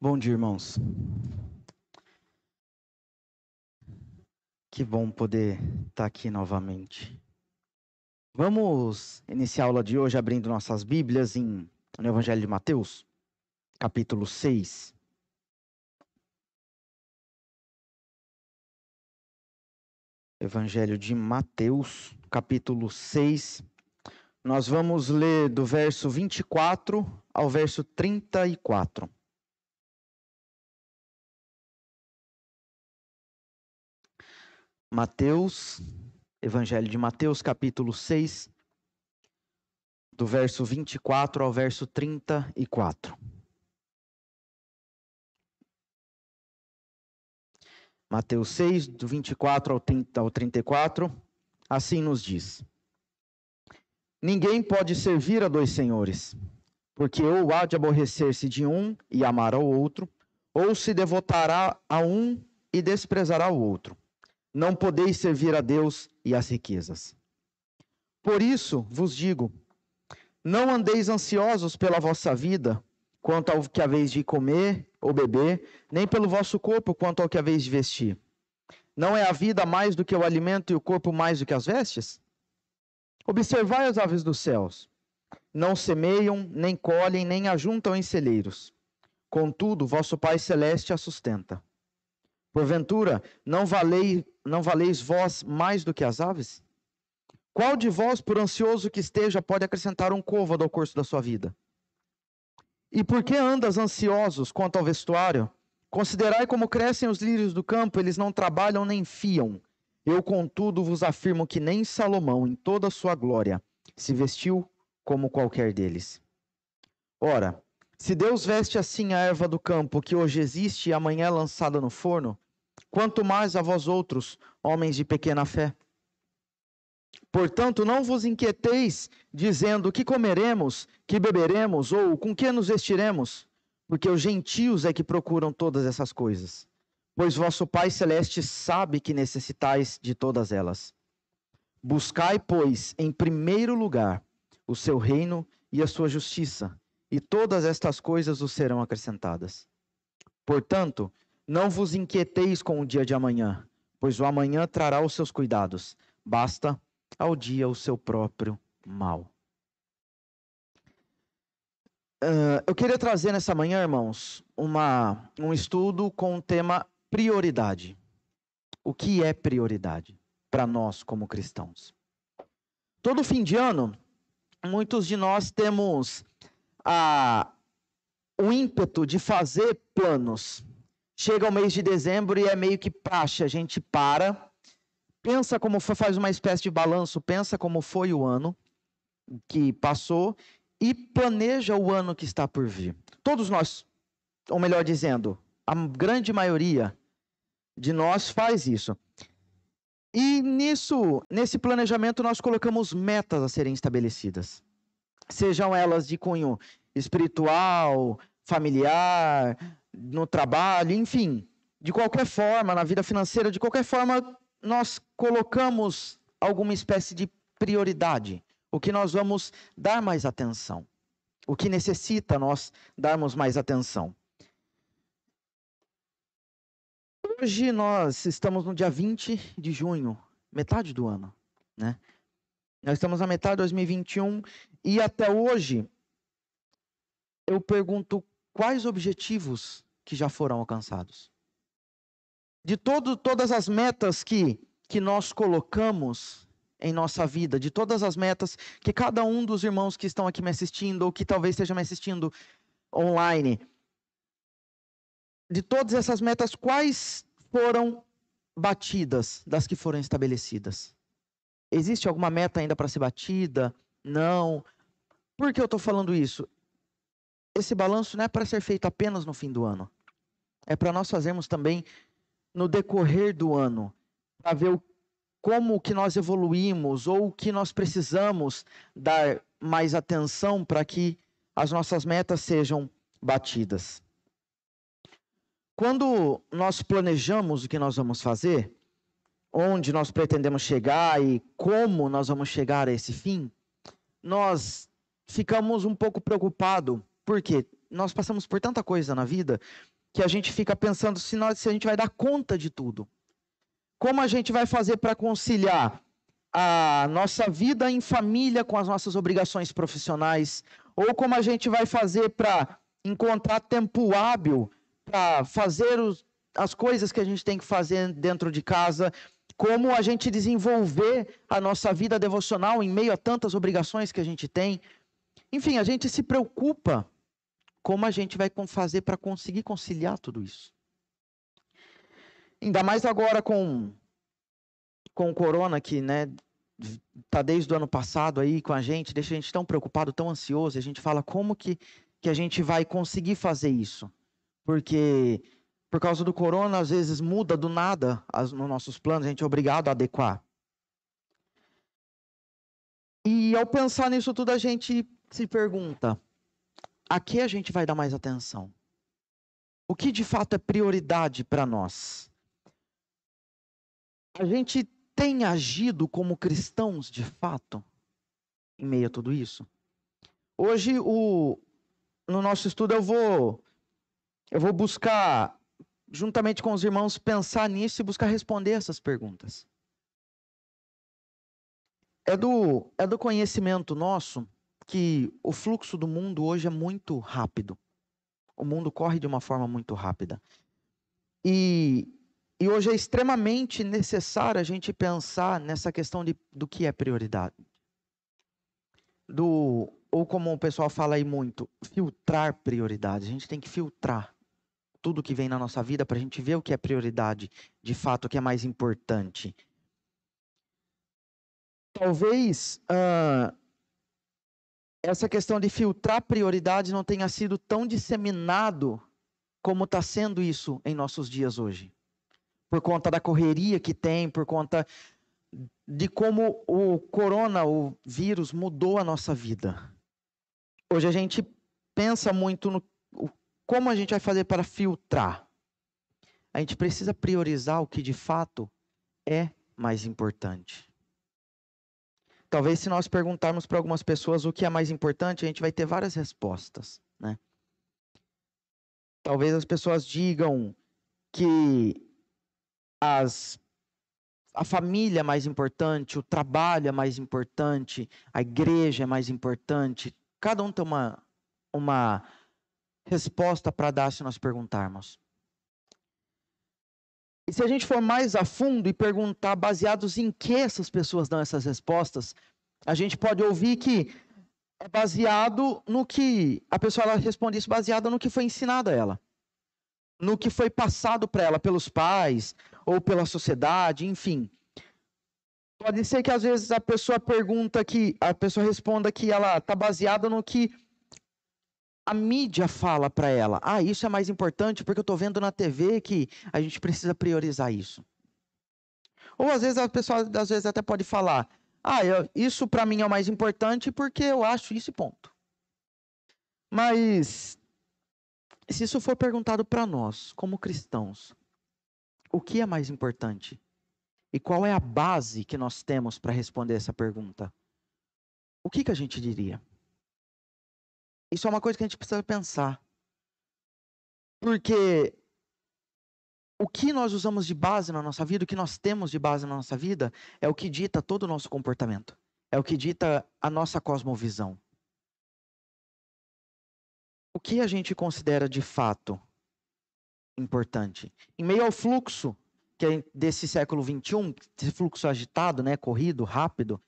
Bom dia, irmãos. Que bom poder estar aqui novamente. Vamos iniciar a aula de hoje abrindo nossas Bíblias em, no Evangelho de Mateus, capítulo 6. Evangelho de Mateus, capítulo 6. Nós vamos ler do verso 24 ao verso 34. Mateus, Evangelho de Mateus, capítulo 6, do verso 24 ao verso 34. Mateus 6, do 24 ao, 30, ao 34, assim nos diz: Ninguém pode servir a dois senhores, porque ou há de aborrecer-se de um e amar ao outro, ou se devotará a um e desprezará o outro não podeis servir a Deus e às riquezas. Por isso vos digo: não andeis ansiosos pela vossa vida, quanto ao que haveis de comer ou beber, nem pelo vosso corpo, quanto ao que haveis de vestir. Não é a vida mais do que o alimento e o corpo mais do que as vestes? Observai as aves dos céus. Não semeiam, nem colhem, nem ajuntam em celeiros. Contudo, vosso Pai Celeste a sustenta. Porventura, não, valei, não valeis vós mais do que as aves? Qual de vós, por ansioso que esteja, pode acrescentar um côvado ao curso da sua vida? E por que andas ansiosos quanto ao vestuário? Considerai como crescem os lírios do campo, eles não trabalham nem fiam. Eu, contudo, vos afirmo que nem Salomão, em toda a sua glória, se vestiu como qualquer deles. Ora, se Deus veste assim a erva do campo, que hoje existe e amanhã é lançada no forno, quanto mais a vós outros, homens de pequena fé. Portanto, não vos inquieteis, dizendo: que comeremos, que beberemos, ou com que nos vestiremos? Porque os gentios é que procuram todas essas coisas. Pois vosso Pai Celeste sabe que necessitais de todas elas. Buscai, pois, em primeiro lugar o seu reino e a sua justiça e todas estas coisas os serão acrescentadas. Portanto, não vos inquieteis com o dia de amanhã, pois o amanhã trará os seus cuidados. Basta ao dia o seu próprio mal. Uh, eu queria trazer nessa manhã, irmãos, uma, um estudo com o tema prioridade. O que é prioridade para nós como cristãos? Todo fim de ano, muitos de nós temos a, o ímpeto de fazer planos. Chega o mês de dezembro e é meio que praxe, a gente para, pensa como foi, faz uma espécie de balanço, pensa como foi o ano que passou e planeja o ano que está por vir. Todos nós, ou melhor dizendo, a grande maioria de nós faz isso. E nisso, nesse planejamento, nós colocamos metas a serem estabelecidas sejam elas de cunho espiritual, familiar, no trabalho, enfim, de qualquer forma, na vida financeira, de qualquer forma, nós colocamos alguma espécie de prioridade, o que nós vamos dar mais atenção, o que necessita nós darmos mais atenção. Hoje nós estamos no dia 20 de junho, metade do ano, né? Nós estamos na metade de 2021 e até hoje eu pergunto quais objetivos que já foram alcançados. De todo, todas as metas que, que nós colocamos em nossa vida, de todas as metas que cada um dos irmãos que estão aqui me assistindo, ou que talvez esteja me assistindo online, de todas essas metas, quais foram batidas das que foram estabelecidas? Existe alguma meta ainda para ser batida? Não. Por que eu estou falando isso? Esse balanço não é para ser feito apenas no fim do ano. É para nós fazermos também no decorrer do ano, para ver como que nós evoluímos ou o que nós precisamos dar mais atenção para que as nossas metas sejam batidas. Quando nós planejamos o que nós vamos fazer, onde nós pretendemos chegar e como nós vamos chegar a esse fim, nós ficamos um pouco preocupados, porque nós passamos por tanta coisa na vida que a gente fica pensando se, nós, se a gente vai dar conta de tudo. Como a gente vai fazer para conciliar a nossa vida em família com as nossas obrigações profissionais? Ou como a gente vai fazer para encontrar tempo hábil para fazer os, as coisas que a gente tem que fazer dentro de casa? Como a gente desenvolver a nossa vida devocional em meio a tantas obrigações que a gente tem? Enfim, a gente se preocupa como a gente vai fazer para conseguir conciliar tudo isso. Ainda mais agora com com o corona que, né, tá desde o ano passado aí com a gente, deixa a gente tão preocupado, tão ansioso, e a gente fala como que que a gente vai conseguir fazer isso? Porque por causa do corona, às vezes muda do nada as, nos nossos planos, a gente é obrigado a adequar. E ao pensar nisso tudo, a gente se pergunta: a que a gente vai dar mais atenção? O que de fato é prioridade para nós? A gente tem agido como cristãos de fato em meio a tudo isso? Hoje, o, no nosso estudo, eu vou, eu vou buscar, juntamente com os irmãos, pensar nisso e buscar responder essas perguntas. É do, é do conhecimento nosso que o fluxo do mundo hoje é muito rápido. O mundo corre de uma forma muito rápida. E, e hoje é extremamente necessário a gente pensar nessa questão de, do que é prioridade. Do, ou como o pessoal fala aí muito, filtrar prioridades. A gente tem que filtrar tudo que vem na nossa vida para a gente ver o que é prioridade, de fato, o que é mais importante. Talvez uh, essa questão de filtrar prioridades não tenha sido tão disseminado como está sendo isso em nossos dias hoje. Por conta da correria que tem, por conta de como o corona, o vírus, mudou a nossa vida. Hoje a gente pensa muito no como a gente vai fazer para filtrar. A gente precisa priorizar o que de fato é mais importante. Talvez se nós perguntarmos para algumas pessoas o que é mais importante, a gente vai ter várias respostas, né? Talvez as pessoas digam que as, a família é mais importante, o trabalho é mais importante, a igreja é mais importante. Cada um tem uma, uma resposta para dar se nós perguntarmos. E se a gente for mais a fundo e perguntar baseados em que essas pessoas dão essas respostas, a gente pode ouvir que é baseado no que a pessoa ela responde isso baseada no que foi ensinado a ela, no que foi passado para ela pelos pais ou pela sociedade, enfim. Pode ser que às vezes a pessoa pergunta que a pessoa responda que ela está baseada no que a mídia fala para ela: ah, isso é mais importante porque eu estou vendo na TV que a gente precisa priorizar isso. Ou às vezes a pessoa às vezes até pode falar: ah, eu, isso para mim é o mais importante porque eu acho isso e ponto. Mas se isso for perguntado para nós, como cristãos, o que é mais importante? E qual é a base que nós temos para responder essa pergunta? O que, que a gente diria? Isso é uma coisa que a gente precisa pensar. Porque o que nós usamos de base na nossa vida, o que nós temos de base na nossa vida, é o que dita todo o nosso comportamento. É o que dita a nossa cosmovisão. O que a gente considera de fato importante? Em meio ao fluxo que é desse século XXI, esse fluxo agitado, né, corrido, rápido,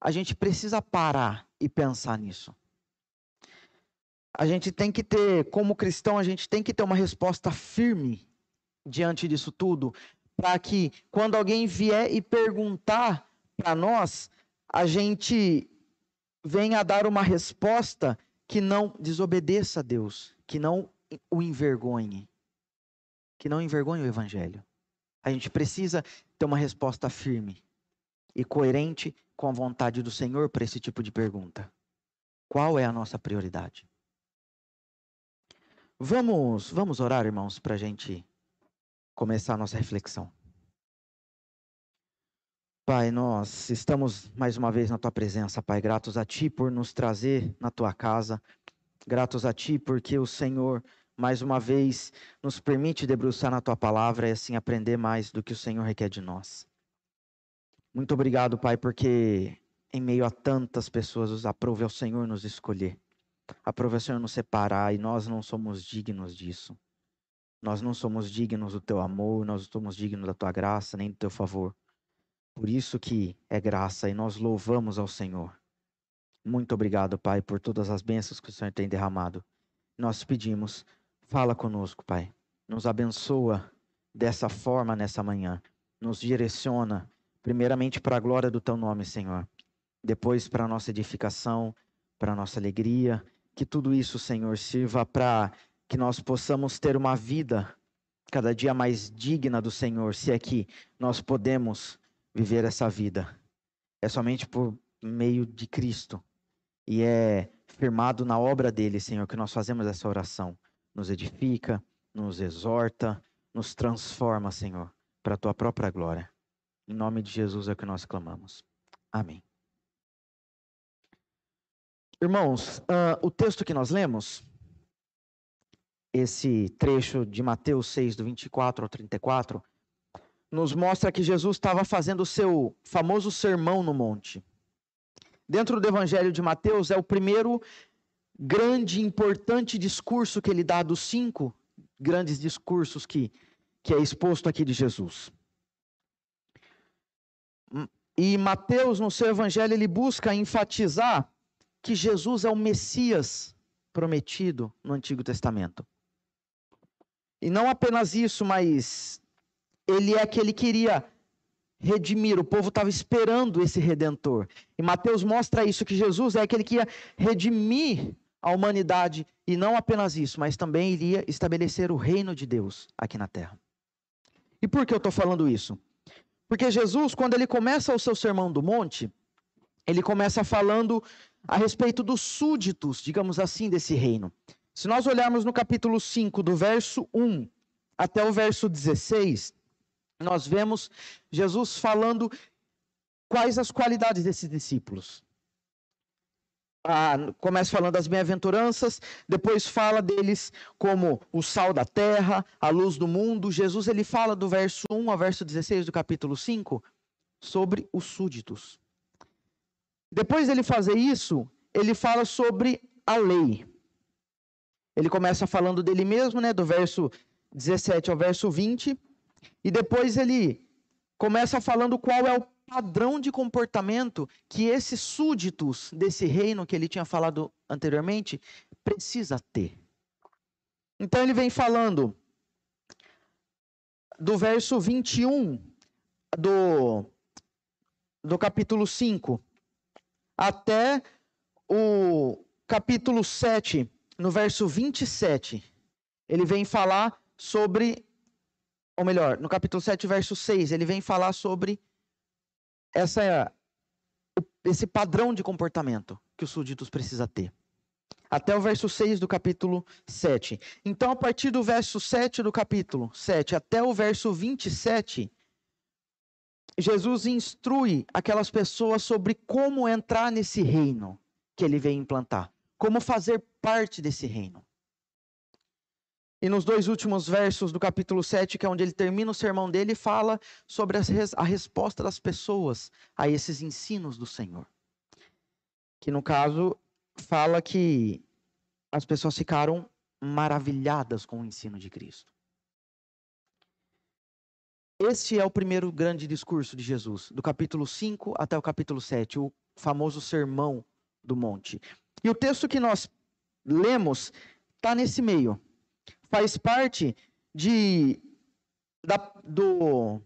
a gente precisa parar e pensar nisso a gente tem que ter, como cristão, a gente tem que ter uma resposta firme diante disso tudo, para que quando alguém vier e perguntar para nós, a gente venha dar uma resposta que não desobedeça a Deus, que não o envergonhe, que não envergonhe o evangelho. A gente precisa ter uma resposta firme e coerente com a vontade do Senhor para esse tipo de pergunta. Qual é a nossa prioridade? Vamos, vamos orar, irmãos, para a gente começar a nossa reflexão. Pai, nós estamos mais uma vez na tua presença, Pai, gratos a Ti por nos trazer na tua casa, Gratos a Ti porque o Senhor, mais uma vez, nos permite debruçar na Tua palavra e assim aprender mais do que o Senhor requer de nós. Muito obrigado, Pai, porque em meio a tantas pessoas, aprove ao Senhor nos escolher. Aprove ao Senhor nos separar e nós não somos dignos disso. Nós não somos dignos do Teu amor, nós não somos dignos da Tua graça, nem do Teu favor. Por isso que é graça e nós louvamos ao Senhor. Muito obrigado, Pai, por todas as bênçãos que o Senhor tem derramado. Nós pedimos, fala conosco, Pai. Nos abençoa dessa forma nessa manhã. Nos direciona, primeiramente para a glória do Teu nome, Senhor. Depois para a nossa edificação, para a nossa alegria. Que tudo isso, Senhor, sirva para que nós possamos ter uma vida cada dia mais digna do Senhor, se é que nós podemos viver essa vida. É somente por meio de Cristo e é firmado na obra dele, Senhor, que nós fazemos essa oração. Nos edifica, nos exorta, nos transforma, Senhor, para a tua própria glória. Em nome de Jesus é o que nós clamamos. Amém. Irmãos, uh, o texto que nós lemos, esse trecho de Mateus 6, do 24 ao 34, nos mostra que Jesus estava fazendo o seu famoso sermão no monte dentro do Evangelho de Mateus, é o primeiro grande, importante discurso que ele dá dos cinco grandes discursos que, que é exposto aqui de Jesus. E Mateus, no seu Evangelho, ele busca enfatizar que Jesus é o Messias prometido no Antigo Testamento. E não apenas isso, mas ele é que ele queria redimir. O povo estava esperando esse redentor. E Mateus mostra isso, que Jesus é aquele que ia redimir a humanidade. E não apenas isso, mas também iria estabelecer o reino de Deus aqui na terra. E por que eu estou falando isso? Porque Jesus, quando ele começa o seu sermão do monte, ele começa falando a respeito dos súditos, digamos assim, desse reino. Se nós olharmos no capítulo 5, do verso 1 até o verso 16, nós vemos Jesus falando quais as qualidades desses discípulos. Ah, começa falando das bem-aventuranças, depois fala deles como o sal da terra, a luz do mundo. Jesus ele fala do verso 1 ao verso 16 do capítulo 5 sobre os súditos. Depois dele fazer isso, ele fala sobre a lei. Ele começa falando dele mesmo, né, do verso 17 ao verso 20, e depois ele começa falando qual é o padrão de comportamento que esses súditos desse reino que ele tinha falado anteriormente precisa ter. Então ele vem falando do verso 21 do, do capítulo 5 até o capítulo 7, no verso 27. Ele vem falar sobre ou melhor, no capítulo 7, verso 6, ele vem falar sobre essa, esse padrão de comportamento que os súditos precisam ter. Até o verso 6 do capítulo 7. Então, a partir do verso 7 do capítulo 7 até o verso 27, Jesus instrui aquelas pessoas sobre como entrar nesse reino que ele vem implantar, como fazer parte desse reino. E nos dois últimos versos do capítulo 7, que é onde ele termina o sermão dele, fala sobre a resposta das pessoas a esses ensinos do Senhor. Que no caso fala que as pessoas ficaram maravilhadas com o ensino de Cristo. Este é o primeiro grande discurso de Jesus, do capítulo 5 até o capítulo 7, o famoso Sermão do Monte. E o texto que nós lemos está nesse meio faz parte de, da, do,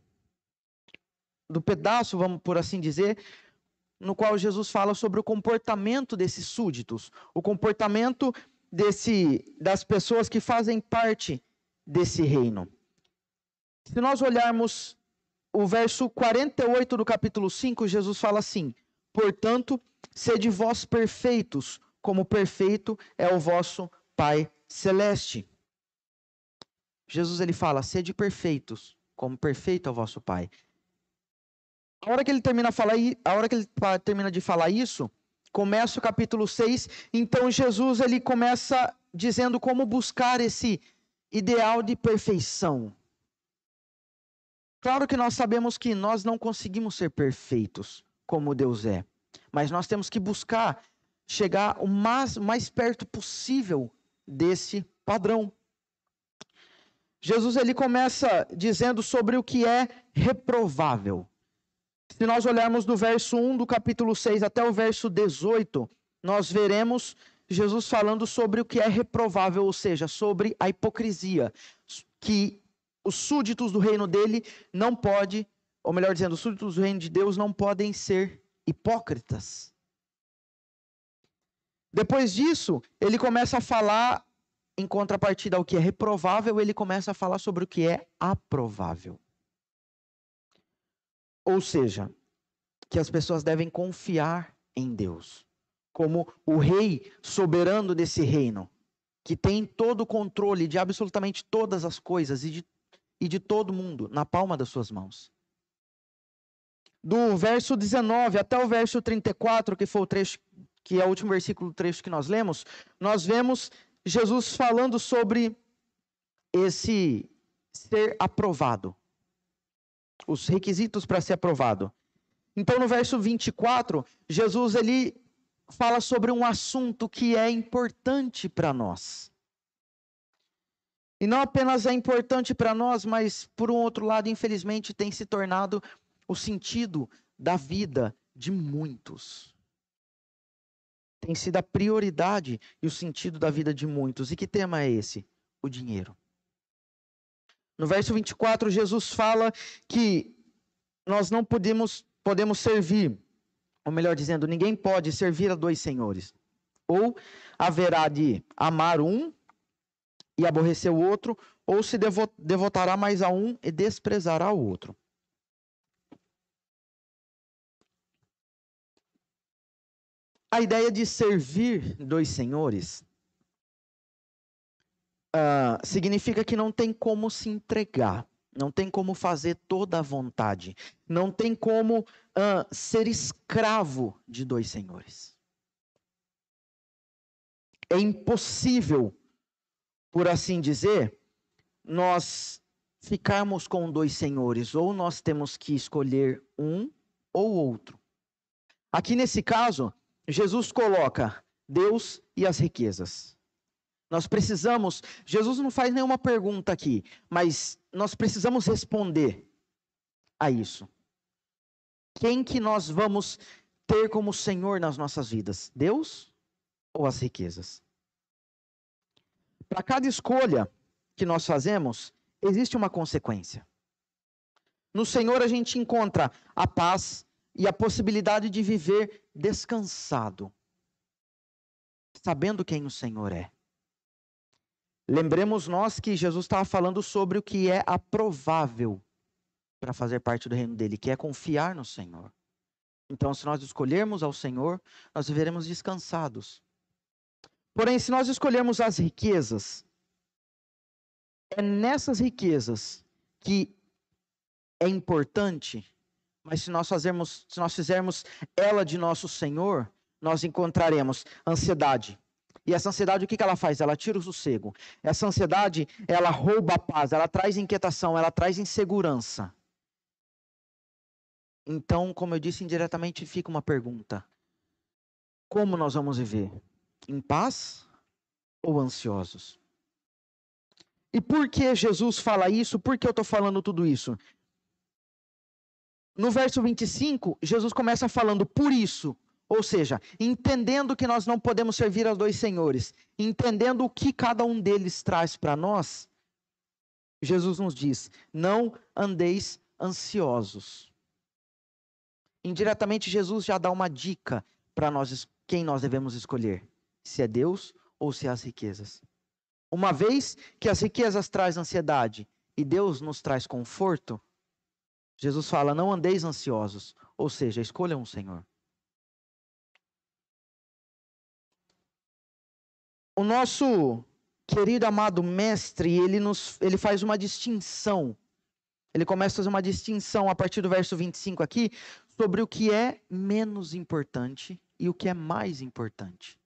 do pedaço, vamos por assim dizer, no qual Jesus fala sobre o comportamento desses súditos, o comportamento desse, das pessoas que fazem parte desse reino. Se nós olharmos o verso 48 do capítulo 5, Jesus fala assim: Portanto, sede vós perfeitos, como perfeito é o vosso Pai celeste. Jesus ele fala: "Sede perfeitos, como perfeito é o vosso Pai". A hora que ele termina, falar, a hora que ele termina de falar isso, começa o capítulo 6, então Jesus ele começa dizendo como buscar esse ideal de perfeição. Claro que nós sabemos que nós não conseguimos ser perfeitos como Deus é, mas nós temos que buscar chegar o mais, mais perto possível desse padrão. Jesus ele começa dizendo sobre o que é reprovável. Se nós olharmos do verso 1 do capítulo 6 até o verso 18, nós veremos Jesus falando sobre o que é reprovável, ou seja, sobre a hipocrisia, que os súditos do reino dele não pode, ou melhor dizendo, os súditos do reino de Deus não podem ser hipócritas. Depois disso, ele começa a falar em contrapartida ao que é reprovável, ele começa a falar sobre o que é aprovável. Ou seja, que as pessoas devem confiar em Deus, como o rei soberano desse reino, que tem todo o controle de absolutamente todas as coisas e de e de todo mundo na palma das suas mãos. Do verso 19 até o verso 34, que foi o trecho que é o último versículo do trecho que nós lemos, nós vemos Jesus falando sobre esse ser aprovado. Os requisitos para ser aprovado. Então no verso 24, Jesus ele fala sobre um assunto que é importante para nós. E não apenas é importante para nós, mas, por um outro lado, infelizmente, tem se tornado o sentido da vida de muitos. Tem sido a prioridade e o sentido da vida de muitos. E que tema é esse? O dinheiro. No verso 24, Jesus fala que nós não podemos, podemos servir, ou melhor dizendo, ninguém pode servir a dois senhores. Ou haverá de amar um e aborrecer o outro, ou se devotará mais a um e desprezará o outro. A ideia de servir dois senhores uh, significa que não tem como se entregar, não tem como fazer toda a vontade, não tem como uh, ser escravo de dois senhores. É impossível por assim dizer, nós ficarmos com dois senhores, ou nós temos que escolher um ou outro. Aqui nesse caso, Jesus coloca Deus e as riquezas. Nós precisamos, Jesus não faz nenhuma pergunta aqui, mas nós precisamos responder a isso. Quem que nós vamos ter como Senhor nas nossas vidas? Deus ou as riquezas? Para cada escolha que nós fazemos, existe uma consequência. No Senhor a gente encontra a paz e a possibilidade de viver descansado, sabendo quem o Senhor é. Lembremos nós que Jesus estava falando sobre o que é aprovável para fazer parte do reino dele, que é confiar no Senhor. Então, se nós escolhermos ao Senhor, nós viveremos descansados. Porém, se nós escolhermos as riquezas, é nessas riquezas que é importante, mas se nós fazermos, se nós fizermos ela de nosso Senhor, nós encontraremos ansiedade. E essa ansiedade, o que, que ela faz? Ela tira o sossego. Essa ansiedade, ela rouba a paz, ela traz inquietação, ela traz insegurança. Então, como eu disse indiretamente, fica uma pergunta: como nós vamos viver? Em paz ou ansiosos? E por que Jesus fala isso? Por que eu estou falando tudo isso? No verso 25, Jesus começa falando por isso, ou seja, entendendo que nós não podemos servir aos dois senhores, entendendo o que cada um deles traz para nós, Jesus nos diz: não andeis ansiosos. Indiretamente, Jesus já dá uma dica para nós quem nós devemos escolher se é Deus ou se é as riquezas. Uma vez que as riquezas trazem ansiedade e Deus nos traz conforto, Jesus fala: não andeis ansiosos, ou seja, escolham o Senhor. O nosso querido amado mestre, ele, nos, ele faz uma distinção. Ele começa a fazer uma distinção a partir do verso 25 aqui sobre o que é menos importante e o que é mais importante.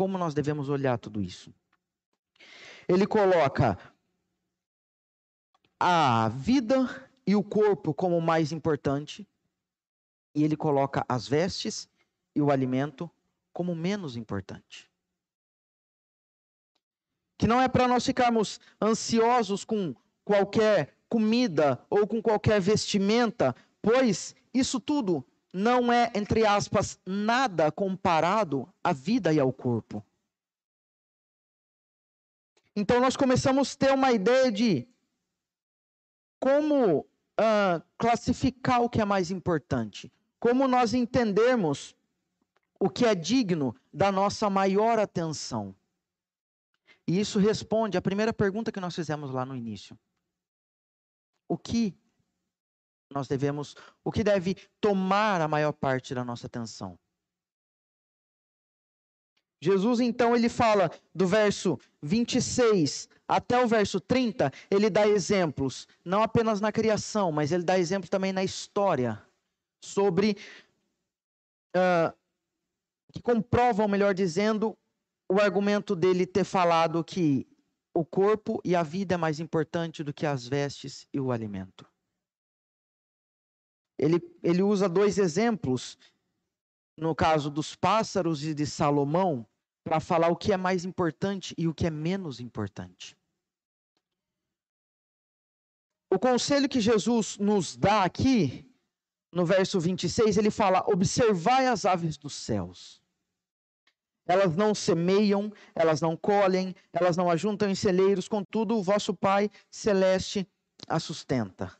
Como nós devemos olhar tudo isso? Ele coloca a vida e o corpo como mais importante, e ele coloca as vestes e o alimento como menos importante. Que não é para nós ficarmos ansiosos com qualquer comida ou com qualquer vestimenta, pois isso tudo não é, entre aspas, nada comparado à vida e ao corpo. Então nós começamos a ter uma ideia de como uh, classificar o que é mais importante, como nós entendermos o que é digno da nossa maior atenção. E isso responde à primeira pergunta que nós fizemos lá no início. O que nós devemos, o que deve tomar a maior parte da nossa atenção? Jesus, então, ele fala do verso 26 até o verso 30, ele dá exemplos, não apenas na criação, mas ele dá exemplos também na história, sobre. Uh, que comprovam, melhor dizendo, o argumento dele ter falado que o corpo e a vida é mais importante do que as vestes e o alimento. Ele, ele usa dois exemplos, no caso dos pássaros e de Salomão, para falar o que é mais importante e o que é menos importante. O conselho que Jesus nos dá aqui, no verso 26, ele fala: Observai as aves dos céus. Elas não semeiam, elas não colhem, elas não ajuntam em celeiros, contudo, o vosso Pai celeste a sustenta.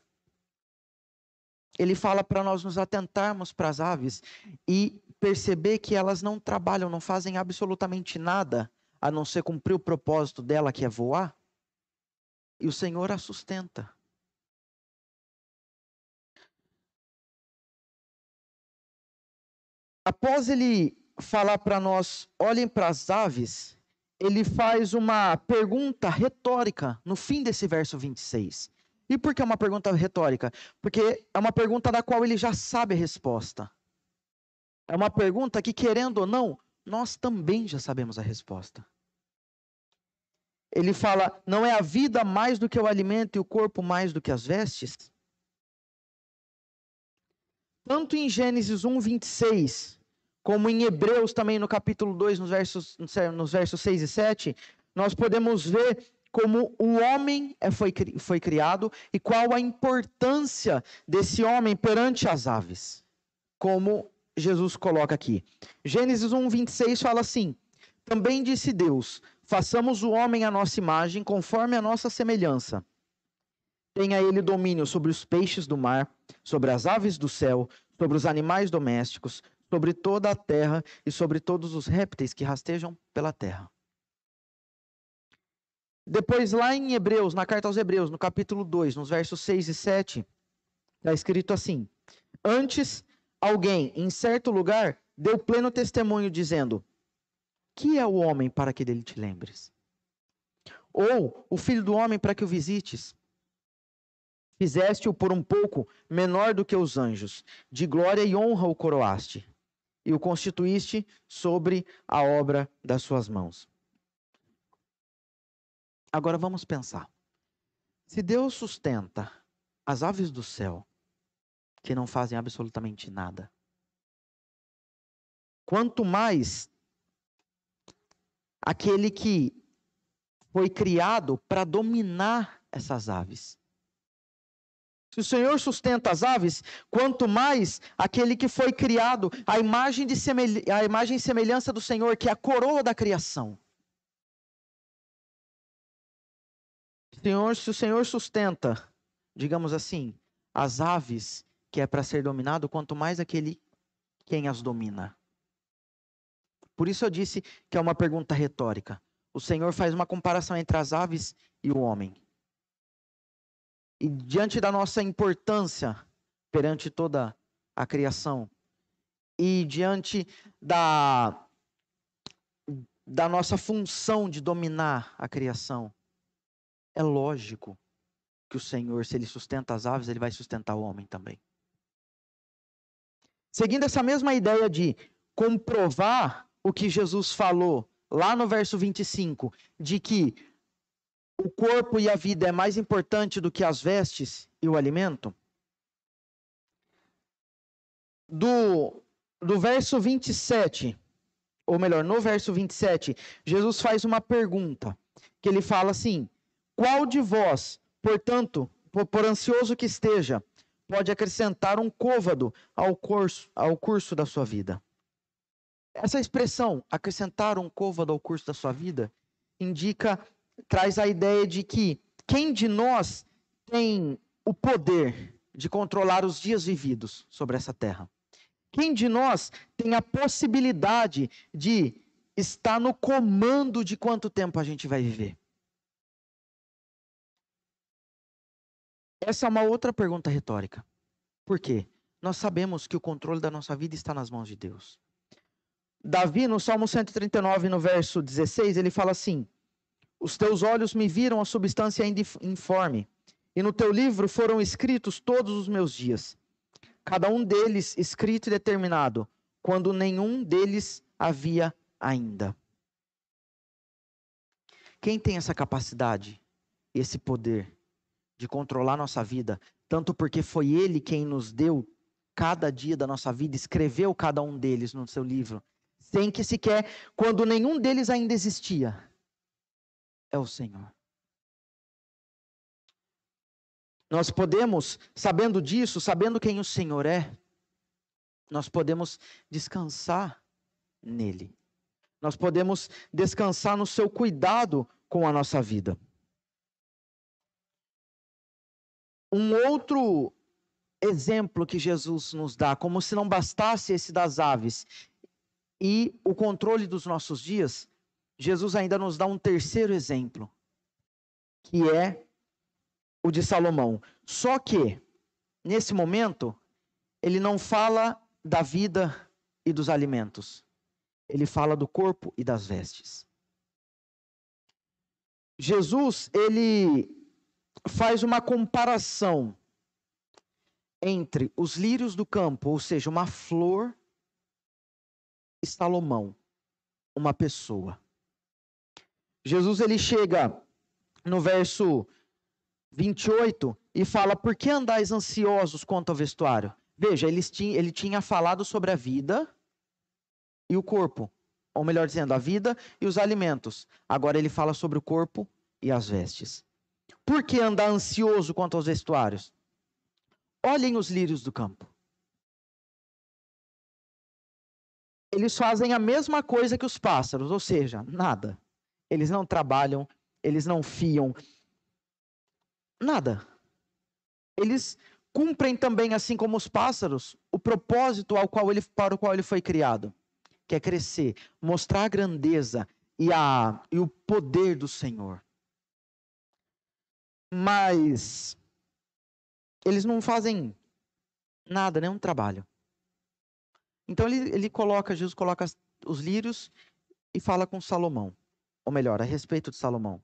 Ele fala para nós nos atentarmos para as aves e perceber que elas não trabalham, não fazem absolutamente nada a não ser cumprir o propósito dela, que é voar. E o Senhor a sustenta. Após ele falar para nós, olhem para as aves, ele faz uma pergunta retórica no fim desse verso 26. E por que é uma pergunta retórica? Porque é uma pergunta da qual ele já sabe a resposta. É uma pergunta que, querendo ou não, nós também já sabemos a resposta. Ele fala: não é a vida mais do que o alimento e o corpo mais do que as vestes? Tanto em Gênesis 1, 26, como em Hebreus também no capítulo 2, nos versos, nos versos 6 e 7, nós podemos ver como o homem é, foi, foi criado e qual a importância desse homem perante as aves, como Jesus coloca aqui. Gênesis 1, 26 fala assim: Também disse Deus: Façamos o homem à nossa imagem, conforme a nossa semelhança. Tenha ele domínio sobre os peixes do mar, sobre as aves do céu, sobre os animais domésticos, sobre toda a terra e sobre todos os répteis que rastejam pela terra. Depois, lá em Hebreus, na carta aos Hebreus, no capítulo 2, nos versos 6 e 7, está escrito assim: Antes, alguém em certo lugar deu pleno testemunho, dizendo: Que é o homem para que dele te lembres? Ou o filho do homem para que o visites? Fizeste-o por um pouco menor do que os anjos, de glória e honra o coroaste e o constituíste sobre a obra das suas mãos. Agora vamos pensar. Se Deus sustenta as aves do céu, que não fazem absolutamente nada, quanto mais aquele que foi criado para dominar essas aves. Se o Senhor sustenta as aves, quanto mais aquele que foi criado, a imagem, de a imagem e semelhança do Senhor, que é a coroa da criação. Senhor, se o Senhor sustenta, digamos assim, as aves que é para ser dominado, quanto mais aquele quem as domina. Por isso eu disse que é uma pergunta retórica. O Senhor faz uma comparação entre as aves e o homem. E diante da nossa importância perante toda a criação, e diante da, da nossa função de dominar a criação, é lógico que o Senhor, se ele sustenta as aves, ele vai sustentar o homem também. Seguindo essa mesma ideia de comprovar o que Jesus falou lá no verso 25, de que o corpo e a vida é mais importante do que as vestes e o alimento? Do, do verso 27, ou melhor, no verso 27, Jesus faz uma pergunta, que ele fala assim: Qual de vós, portanto, por, ansioso que esteja, pode acrescentar um côvado ao curso, ao curso da sua vida? Essa expressão, acrescentar um côvado ao curso da sua vida, indica, traz a ideia de que quem de nós tem o poder de controlar os dias vividos sobre essa terra? Quem de nós tem a possibilidade de estar no comando de quanto tempo a gente vai viver? Essa é uma outra pergunta retórica. Por quê? Nós sabemos que o controle da nossa vida está nas mãos de Deus. Davi, no Salmo 139, no verso 16, ele fala assim: Os teus olhos me viram a substância ainda informe, e no teu livro foram escritos todos os meus dias, cada um deles escrito e determinado, quando nenhum deles havia ainda. Quem tem essa capacidade, esse poder de controlar nossa vida, tanto porque foi Ele quem nos deu cada dia da nossa vida, escreveu cada um deles no seu livro, sem que sequer, quando nenhum deles ainda existia, é o Senhor. Nós podemos, sabendo disso, sabendo quem o Senhor é, nós podemos descansar nele. Nós podemos descansar no seu cuidado com a nossa vida. Um outro exemplo que Jesus nos dá, como se não bastasse esse das aves, e o controle dos nossos dias, Jesus ainda nos dá um terceiro exemplo, que é o de Salomão. Só que, nesse momento, ele não fala da vida e dos alimentos. Ele fala do corpo e das vestes. Jesus, ele faz uma comparação entre os lírios do campo, ou seja, uma flor e Salomão, uma pessoa. Jesus ele chega no verso 28 e fala: Por que andais ansiosos quanto ao vestuário? Veja, ele tinha, ele tinha falado sobre a vida e o corpo, ou melhor dizendo, a vida e os alimentos. Agora ele fala sobre o corpo e as vestes. Por que andar ansioso quanto aos vestuários? Olhem os lírios do campo. eles fazem a mesma coisa que os pássaros, ou seja, nada. Eles não trabalham, eles não fiam, nada. Eles cumprem também, assim como os pássaros, o propósito ao qual ele, para o qual ele foi criado, que é crescer, mostrar a grandeza e, a, e o poder do Senhor. Mas eles não fazem nada, nenhum trabalho. Então ele, ele coloca, Jesus coloca os lírios e fala com Salomão. Ou melhor, a respeito de Salomão.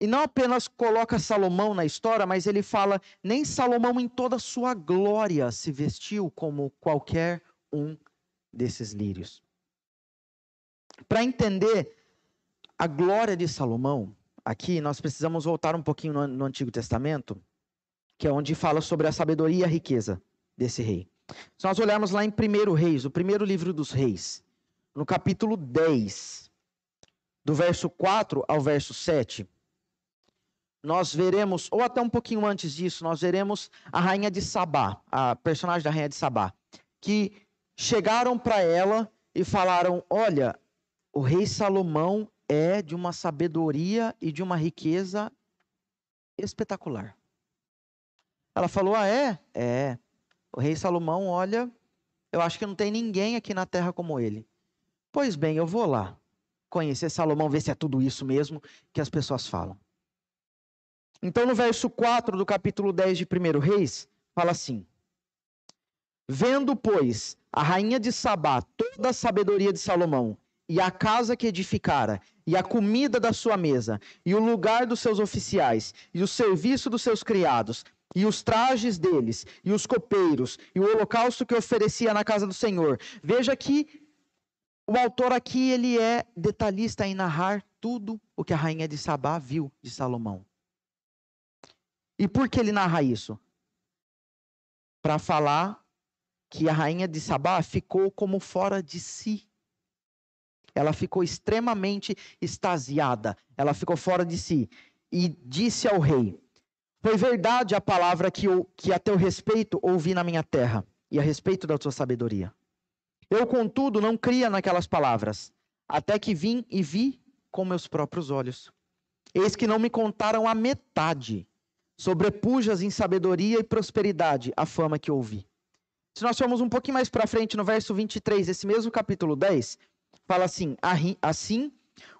E não apenas coloca Salomão na história, mas ele fala: nem Salomão em toda sua glória se vestiu como qualquer um desses lírios. Para entender a glória de Salomão, aqui nós precisamos voltar um pouquinho no, no Antigo Testamento, que é onde fala sobre a sabedoria e a riqueza desse rei. Se nós olharmos lá em 1 Reis, o primeiro livro dos Reis, no capítulo 10, do verso 4 ao verso 7, nós veremos, ou até um pouquinho antes disso, nós veremos a rainha de Sabá, a personagem da rainha de Sabá, que chegaram para ela e falaram: Olha, o rei Salomão é de uma sabedoria e de uma riqueza espetacular. Ela falou: Ah, é? É. O rei Salomão olha, eu acho que não tem ninguém aqui na terra como ele. Pois bem, eu vou lá conhecer Salomão, ver se é tudo isso mesmo que as pessoas falam. Então, no verso 4 do capítulo 10 de 1 Reis, fala assim: Vendo, pois, a rainha de Sabá toda a sabedoria de Salomão, e a casa que edificara, e a comida da sua mesa, e o lugar dos seus oficiais, e o serviço dos seus criados, e os trajes deles, e os copeiros, e o holocausto que oferecia na casa do Senhor. Veja que o autor aqui ele é detalhista em narrar tudo o que a rainha de Sabá viu de Salomão. E por que ele narra isso? Para falar que a rainha de Sabá ficou como fora de si. Ela ficou extremamente extasiada, ela ficou fora de si e disse ao rei: Foi verdade a palavra que, eu, que a teu respeito ouvi na minha terra e a respeito da tua sabedoria. Eu, contudo, não cria naquelas palavras, até que vim e vi com meus próprios olhos. Eis que não me contaram a metade. Sobrepujas em sabedoria e prosperidade a fama que ouvi. Se nós formos um pouquinho mais para frente, no verso 23, esse mesmo capítulo 10, fala assim: Assim,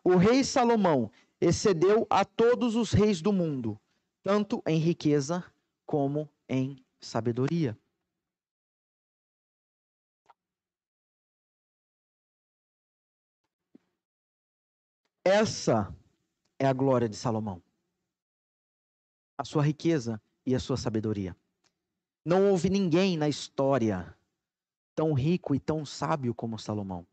o rei Salomão excedeu a todos os reis do mundo, tanto em riqueza como em sabedoria. Essa é a glória de Salomão. A sua riqueza e a sua sabedoria. Não houve ninguém na história tão rico e tão sábio como Salomão.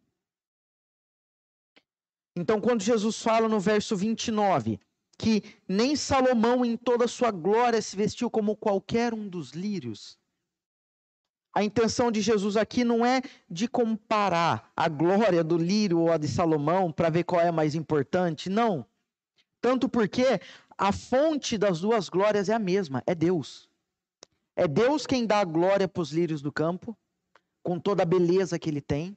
Então, quando Jesus fala no verso 29 que nem Salomão em toda sua glória se vestiu como qualquer um dos lírios, a intenção de Jesus aqui não é de comparar a glória do lírio ou a de Salomão para ver qual é mais importante, não. Tanto porque a fonte das duas glórias é a mesma, é Deus. É Deus quem dá a glória para os lírios do campo, com toda a beleza que ele tem.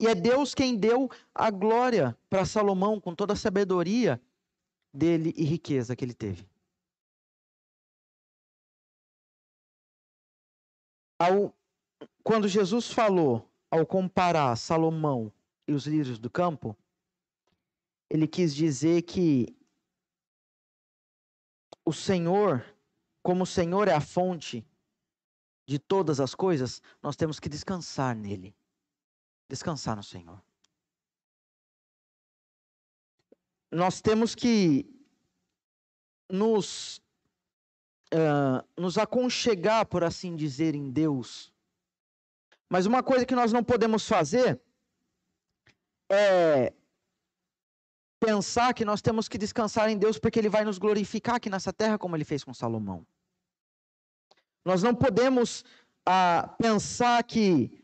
E é Deus quem deu a glória para Salomão, com toda a sabedoria dele e riqueza que ele teve. Ao, quando Jesus falou, ao comparar Salomão e os lírios do campo, ele quis dizer que o Senhor, como o Senhor é a fonte de todas as coisas, nós temos que descansar nele. Descansar no Senhor. Nós temos que nos uh, nos aconchegar, por assim dizer, em Deus. Mas uma coisa que nós não podemos fazer é pensar que nós temos que descansar em Deus porque Ele vai nos glorificar aqui nessa terra, como Ele fez com Salomão. Nós não podemos ah, pensar que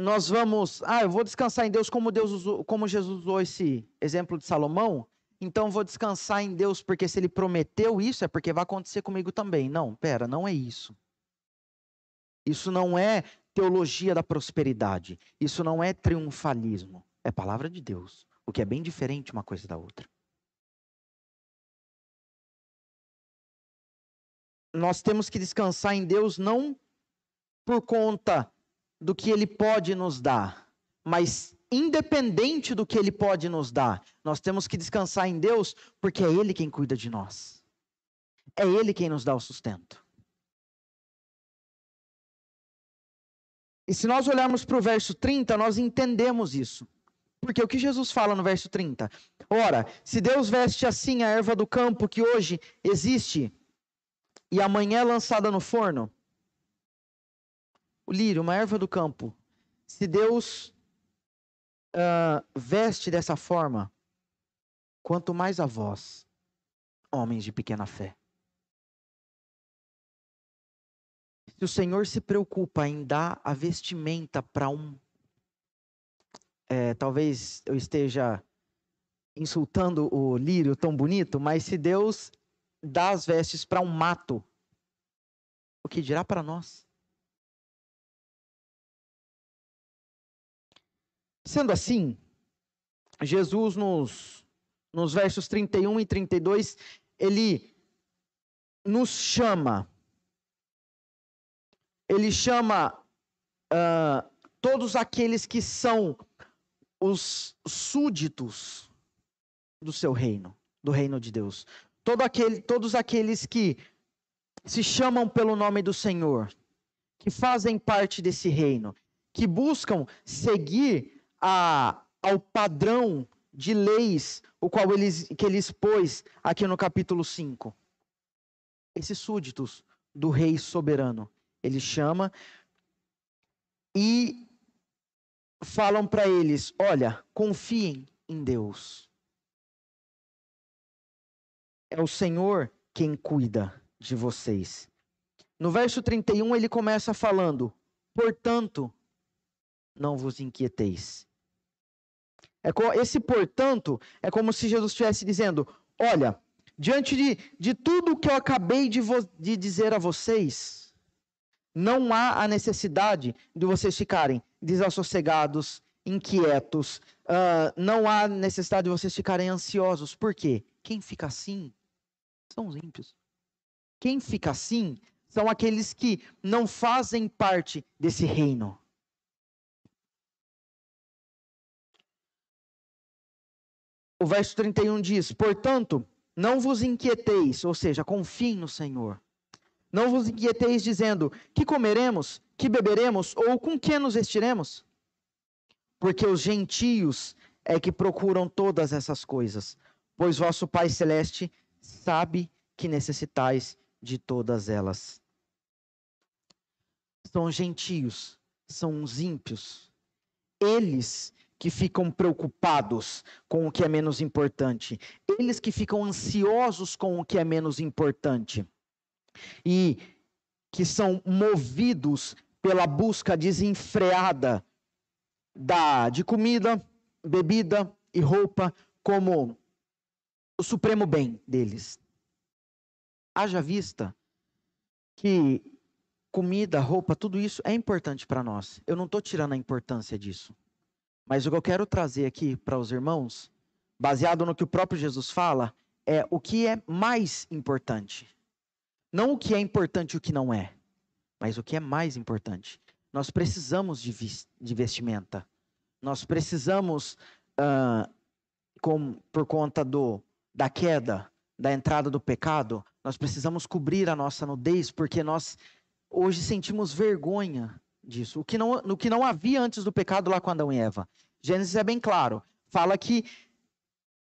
nós vamos, ah, eu vou descansar em Deus como Deus usou, como Jesus usou esse exemplo de Salomão, então vou descansar em Deus porque se ele prometeu isso é porque vai acontecer comigo também. Não, pera, não é isso. Isso não é teologia da prosperidade. Isso não é triunfalismo. É palavra de Deus, o que é bem diferente uma coisa da outra. Nós temos que descansar em Deus não por conta do que ele pode nos dar, mas independente do que Ele pode nos dar, nós temos que descansar em Deus, porque é Ele quem cuida de nós. É Ele quem nos dá o sustento. E se nós olharmos para o verso 30, nós entendemos isso. Porque o que Jesus fala no verso 30? Ora, se Deus veste assim a erva do campo que hoje existe e amanhã é lançada no forno, o lírio, uma erva do campo, se Deus uh, veste dessa forma, quanto mais a vós, homens de pequena fé. Se o Senhor se preocupa em dar a vestimenta para um. É, talvez eu esteja insultando o lírio tão bonito, mas se Deus dá as vestes para um mato, o que dirá para nós? Sendo assim, Jesus nos, nos versos 31 e 32, ele nos chama, ele chama uh, todos aqueles que são os súditos do seu reino, do reino de Deus. Todo aquele, todos aqueles que se chamam pelo nome do Senhor, que fazem parte desse reino, que buscam seguir a, ao padrão de leis o qual ele, que ele expôs aqui no capítulo 5. esses súditos do rei soberano. Ele chama e falam para eles: olha, confiem em Deus. É o Senhor quem cuida de vocês. No verso 31, ele começa falando: portanto, não vos inquieteis. É, esse portanto é como se Jesus estivesse dizendo: olha, diante de, de tudo que eu acabei de, de dizer a vocês, não há a necessidade de vocês ficarem desassossegados, inquietos, uh, não há necessidade de vocês ficarem ansiosos. Por quê? Quem fica assim são os ímpios. Quem fica assim são aqueles que não fazem parte desse reino. O verso 31 diz: Portanto, não vos inquieteis, ou seja, confiem no Senhor. Não vos inquieteis dizendo: Que comeremos, que beberemos, ou com que nos vestiremos? Porque os gentios é que procuram todas essas coisas, pois vosso Pai Celeste sabe que necessitais de todas elas. São os gentios, são os ímpios. Eles que ficam preocupados com o que é menos importante, eles que ficam ansiosos com o que é menos importante e que são movidos pela busca desenfreada da de comida, bebida e roupa como o supremo bem deles. Haja vista que comida, roupa, tudo isso é importante para nós. Eu não estou tirando a importância disso. Mas o que eu quero trazer aqui para os irmãos, baseado no que o próprio Jesus fala, é o que é mais importante. Não o que é importante e o que não é, mas o que é mais importante. Nós precisamos de, de vestimenta. Nós precisamos, uh, com, por conta do, da queda, da entrada do pecado, nós precisamos cobrir a nossa nudez, porque nós hoje sentimos vergonha disso. O que não, no que não havia antes do pecado lá com Adão e Eva. Gênesis é bem claro. Fala que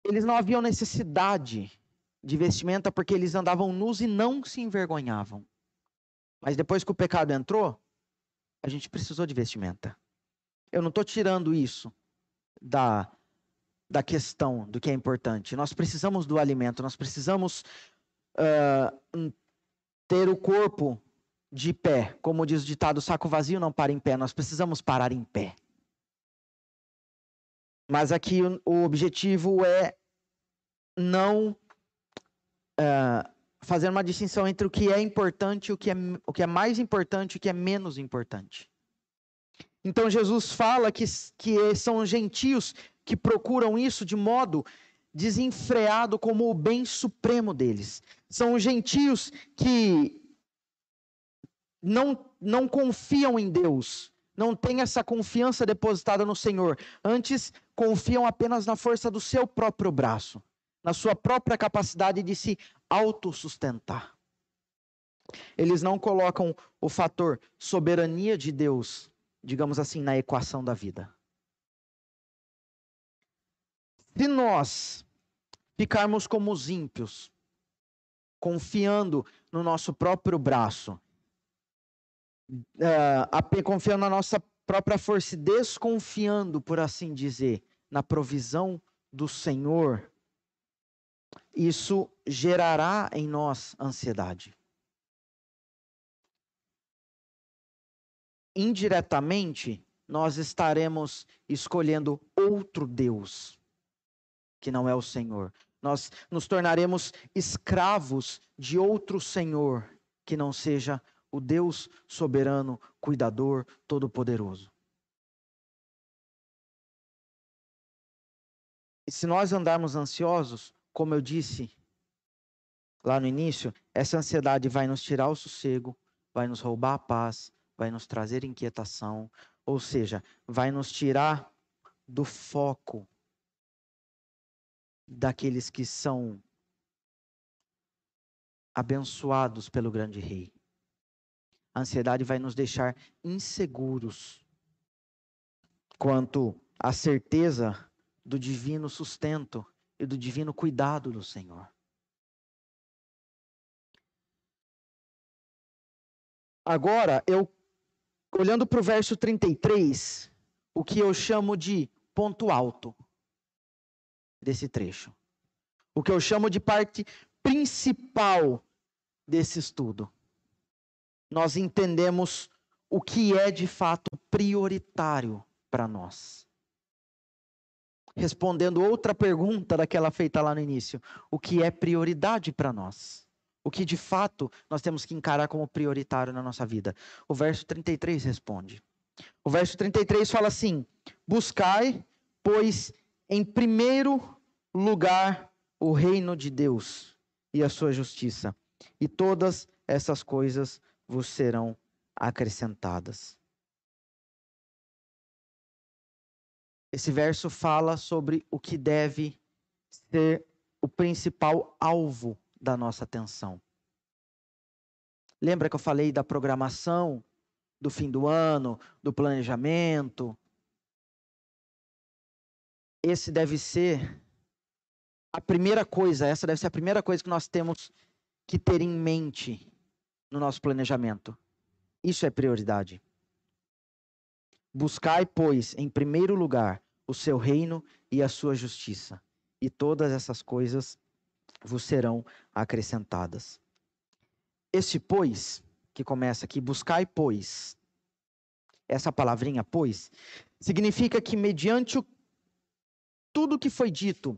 eles não haviam necessidade de vestimenta porque eles andavam nus e não se envergonhavam. Mas depois que o pecado entrou, a gente precisou de vestimenta. Eu não estou tirando isso da, da questão do que é importante. Nós precisamos do alimento, nós precisamos uh, ter o corpo de pé. Como diz o ditado, saco vazio não para em pé. Nós precisamos parar em pé. Mas aqui o, objetivo é não uh, fazer uma distinção entre o que é importante, o que é, o que é mais importante e o que é menos importante. Então Jesus fala que, que são gentios que procuram isso de modo desenfreado como o bem supremo deles. São gentios que não, não confiam em Deus, não têm essa confiança depositada no Senhor. Antes, confiam apenas na força do seu próprio braço, na sua própria capacidade de se autossustentar. Eles não colocam o fator soberania de Deus, digamos assim, na equação da vida. Se nós ficarmos como os ímpios, confiando no nosso próprio braço, uh, confiando na nossa própria força desconfiando, por assim dizer, na provisão do Senhor, isso gerará em nós ansiedade. Indiretamente, nós estaremos escolhendo outro Deus, que não é o Senhor. Nós nos tornaremos escravos de outro Senhor, que não seja o Deus soberano, cuidador, todo-poderoso. E se nós andarmos ansiosos, como eu disse lá no início, essa ansiedade vai nos tirar o sossego, vai nos roubar a paz, vai nos trazer inquietação, ou seja, vai nos tirar do foco daqueles que são abençoados pelo grande rei. A ansiedade vai nos deixar inseguros quanto à certeza do divino sustento e do divino cuidado do Senhor. Agora, eu olhando para o verso 33, o que eu chamo de ponto alto desse trecho. O que eu chamo de parte principal desse estudo. Nós entendemos o que é de fato prioritário para nós. Respondendo outra pergunta daquela feita lá no início: o que é prioridade para nós? O que de fato nós temos que encarar como prioritário na nossa vida? O verso 33 responde. O verso 33 fala assim: Buscai, pois, em primeiro lugar o reino de Deus e a sua justiça, e todas essas coisas vos serão acrescentadas. Esse verso fala sobre o que deve ser o principal alvo da nossa atenção. Lembra que eu falei da programação do fim do ano, do planejamento? Esse deve ser a primeira coisa, essa deve ser a primeira coisa que nós temos que ter em mente no nosso planejamento. Isso é prioridade. Buscai, pois, em primeiro lugar o seu reino e a sua justiça, e todas essas coisas vos serão acrescentadas. Este, pois, que começa aqui, buscai, pois, essa palavrinha, pois, significa que mediante o, tudo que foi dito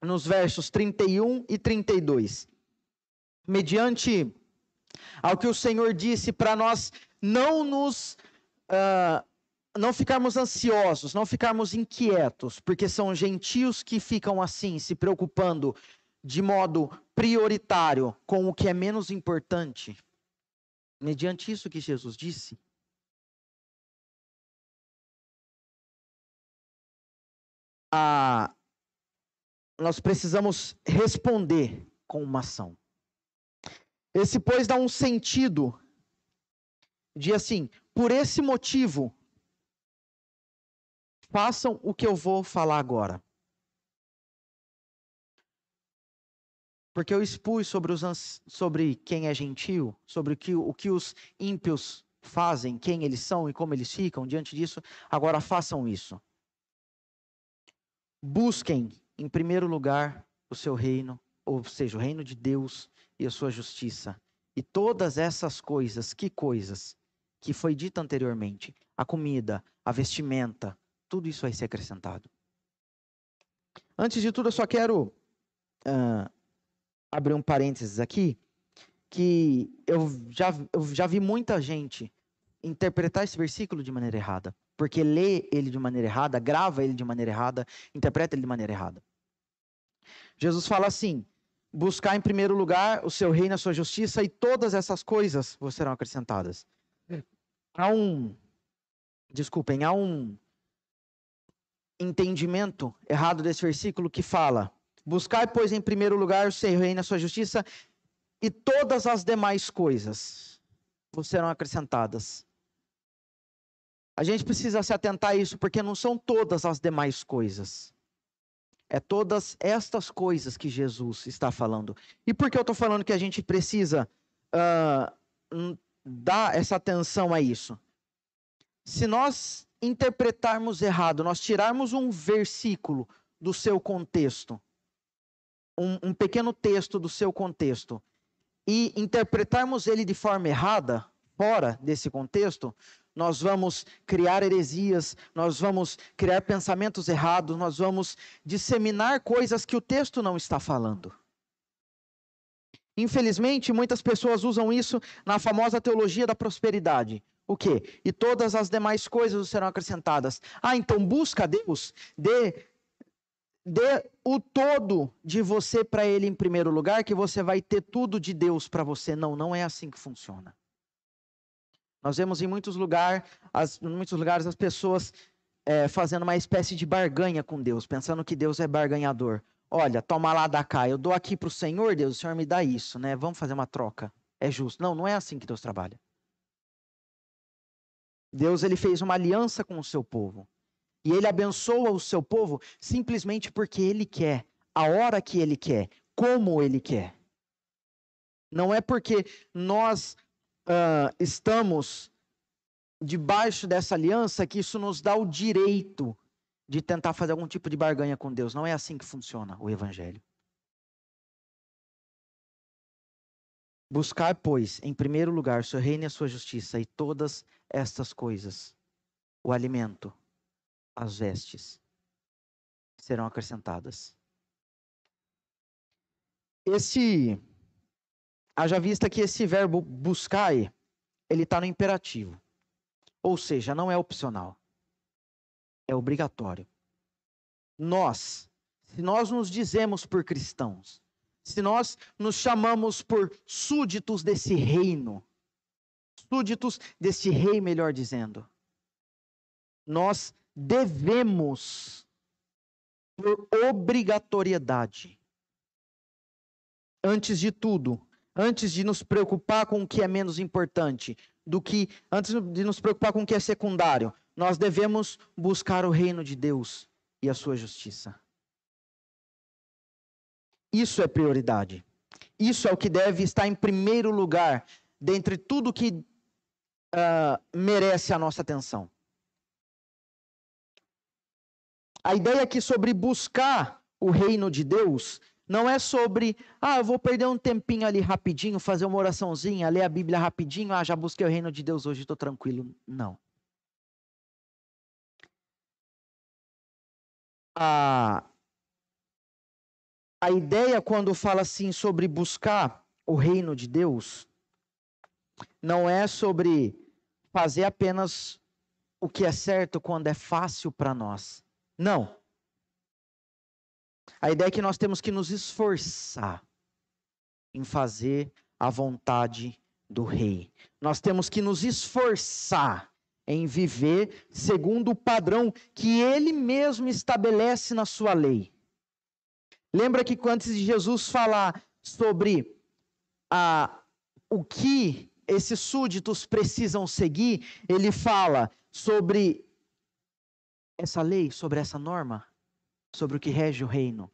nos versos 31 e 32, mediante ao que o Senhor disse para nós não nos uh, não ficarmos ansiosos, não ficarmos inquietos, porque são gentios que ficam assim, se preocupando de modo prioritário com o que é menos importante. Mediante isso que Jesus disse, a, nós precisamos responder com uma ação. Esse, pois, dá um sentido de assim, por esse motivo, façam o que eu vou falar agora. Porque eu expus sobre, os, sobre quem é gentil, sobre o que, o que os ímpios fazem, quem eles são e como eles ficam diante disso. Agora façam isso. Busquem, em primeiro lugar, o seu reino, ou seja, o reino de Deus e a sua justiça. E todas essas coisas, que coisas? Que foi dito anteriormente: a comida, a vestimenta, tudo isso vai ser acrescentado. Antes de tudo, eu só quero uh, abrir um parênteses aqui, que eu já, eu já vi muita gente interpretar esse versículo de maneira errada. Porque lê ele de maneira errada, grava ele de maneira errada, interpreta ele de maneira errada. Jesus fala assim: buscar em primeiro lugar o seu reino, a sua justiça, e todas essas coisas vos serão acrescentadas. Há um. Desculpem, há um entendimento errado desse versículo que fala: Buscai, pois, em primeiro lugar o seu reino, a sua justiça, e todas as demais coisas vos serão acrescentadas. A gente precisa se atentar a isso, porque não são todas as demais coisas. É todas estas coisas que Jesus está falando. E por que eu estou falando que a gente precisa uh, dar essa atenção a isso? Se nós interpretarmos errado, nós tirarmos um versículo do seu contexto, um, um pequeno texto do seu contexto, e interpretarmos ele de forma errada, fora desse contexto, nós vamos criar heresias, nós vamos criar pensamentos errados, nós vamos disseminar coisas que o texto não está falando. Infelizmente, muitas pessoas usam isso na famosa teologia da prosperidade. O quê? E todas as demais coisas serão acrescentadas. Ah, então busca Deus, dê, dê o todo de você para Ele em primeiro lugar, que você vai ter tudo de Deus para você. Não, não é assim que funciona. Nós vemos em muitos, lugar, as, em muitos lugares as pessoas é, fazendo uma espécie de barganha com Deus, pensando que Deus é barganhador. Olha, toma lá da cá, eu dou aqui para o Senhor, Deus, o Senhor me dá isso, né? Vamos fazer uma troca. É justo. Não, não é assim que Deus trabalha. Deus ele fez uma aliança com o seu povo. E ele abençoa o seu povo simplesmente porque ele quer, a hora que ele quer, como ele quer. Não é porque nós uh, estamos debaixo dessa aliança que isso nos dá o direito de tentar fazer algum tipo de barganha com Deus. Não é assim que funciona o Evangelho. Buscar, pois, em primeiro lugar, seu reino e a sua justiça, e todas estas coisas, o alimento, as vestes, serão acrescentadas. Esse, haja vista que esse verbo buscar, ele está no imperativo. Ou seja, não é opcional. É obrigatório. Nós, se nós nos dizemos por cristãos, se nós nos chamamos por súditos desse reino, súditos desse rei, melhor dizendo, nós devemos, por obrigatoriedade, antes de tudo, antes de nos preocupar com o que é menos importante, do que antes de nos preocupar com o que é secundário, nós devemos buscar o reino de Deus e a sua justiça. Isso é prioridade. Isso é o que deve estar em primeiro lugar dentre tudo que uh, merece a nossa atenção. A ideia aqui sobre buscar o reino de Deus não é sobre, ah, eu vou perder um tempinho ali rapidinho, fazer uma oraçãozinha, ler a Bíblia rapidinho, ah, já busquei o reino de Deus hoje, estou tranquilo. Não. A, a ideia, quando fala assim sobre buscar o reino de Deus, não é sobre fazer apenas o que é certo quando é fácil para nós. Não. A ideia é que nós temos que nos esforçar em fazer a vontade do Rei. Nós temos que nos esforçar em viver segundo o padrão que Ele mesmo estabelece na Sua lei. Lembra que antes de Jesus falar sobre a, o que esses súditos precisam seguir, ele fala sobre essa lei, sobre essa norma, sobre o que rege o reino.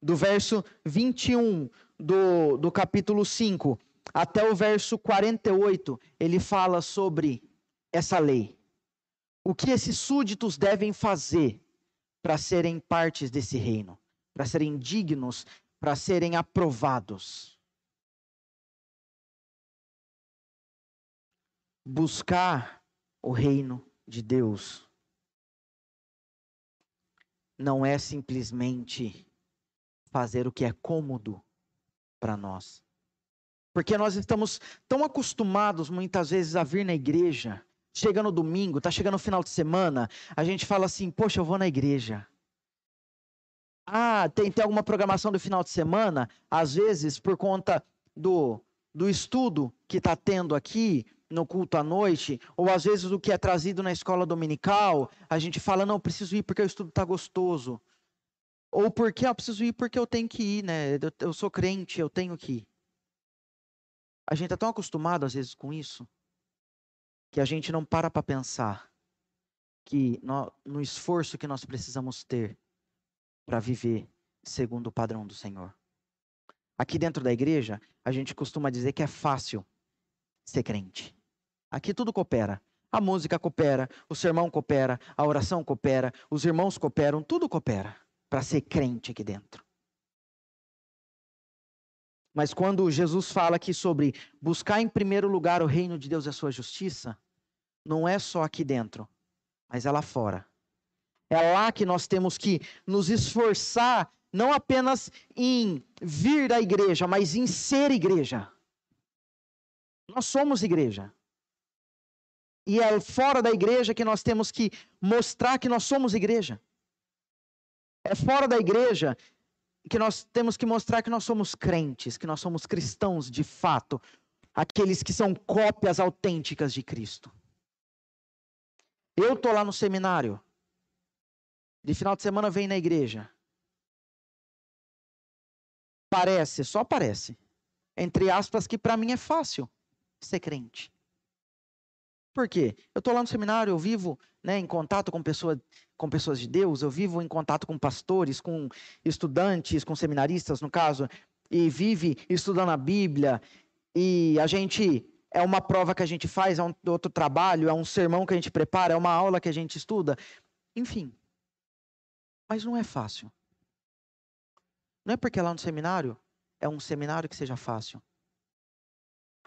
Do verso 21 do, do capítulo 5 até o verso 48, ele fala sobre essa lei. O que esses súditos devem fazer para serem partes desse reino para serem dignos, para serem aprovados. Buscar o reino de Deus não é simplesmente fazer o que é cômodo para nós. Porque nós estamos tão acostumados muitas vezes a vir na igreja, chega no domingo, tá chegando o final de semana, a gente fala assim: "Poxa, eu vou na igreja". Ah, tem, tem alguma programação do final de semana? Às vezes, por conta do, do estudo que está tendo aqui no culto à noite, ou às vezes o que é trazido na escola dominical, a gente fala, não, preciso ir porque o estudo está gostoso. Ou porque, ah, preciso ir porque eu tenho que ir, né? Eu, eu sou crente, eu tenho que ir. A gente está tão acostumado às vezes com isso, que a gente não para para pensar que no, no esforço que nós precisamos ter para viver segundo o padrão do Senhor. Aqui dentro da igreja, a gente costuma dizer que é fácil ser crente. Aqui tudo coopera. A música coopera, o sermão coopera, a oração coopera, os irmãos cooperam, tudo coopera para ser crente aqui dentro. Mas quando Jesus fala aqui sobre buscar em primeiro lugar o reino de Deus e a sua justiça, não é só aqui dentro, mas é lá fora. É lá que nós temos que nos esforçar, não apenas em vir da igreja, mas em ser igreja. Nós somos igreja. E é fora da igreja que nós temos que mostrar que nós somos igreja. É fora da igreja que nós temos que mostrar que nós somos crentes, que nós somos cristãos de fato, aqueles que são cópias autênticas de Cristo. Eu estou lá no seminário, de final de semana vem na igreja. Parece, só parece, entre aspas, que para mim é fácil ser crente. Por quê? Eu estou lá no seminário, eu vivo né, em contato com, pessoa, com pessoas de Deus, eu vivo em contato com pastores, com estudantes, com seminaristas, no caso, e vive estudando a Bíblia, e a gente é uma prova que a gente faz, é um outro trabalho, é um sermão que a gente prepara, é uma aula que a gente estuda. Enfim. Mas não é fácil. Não é porque lá no seminário é um seminário que seja fácil.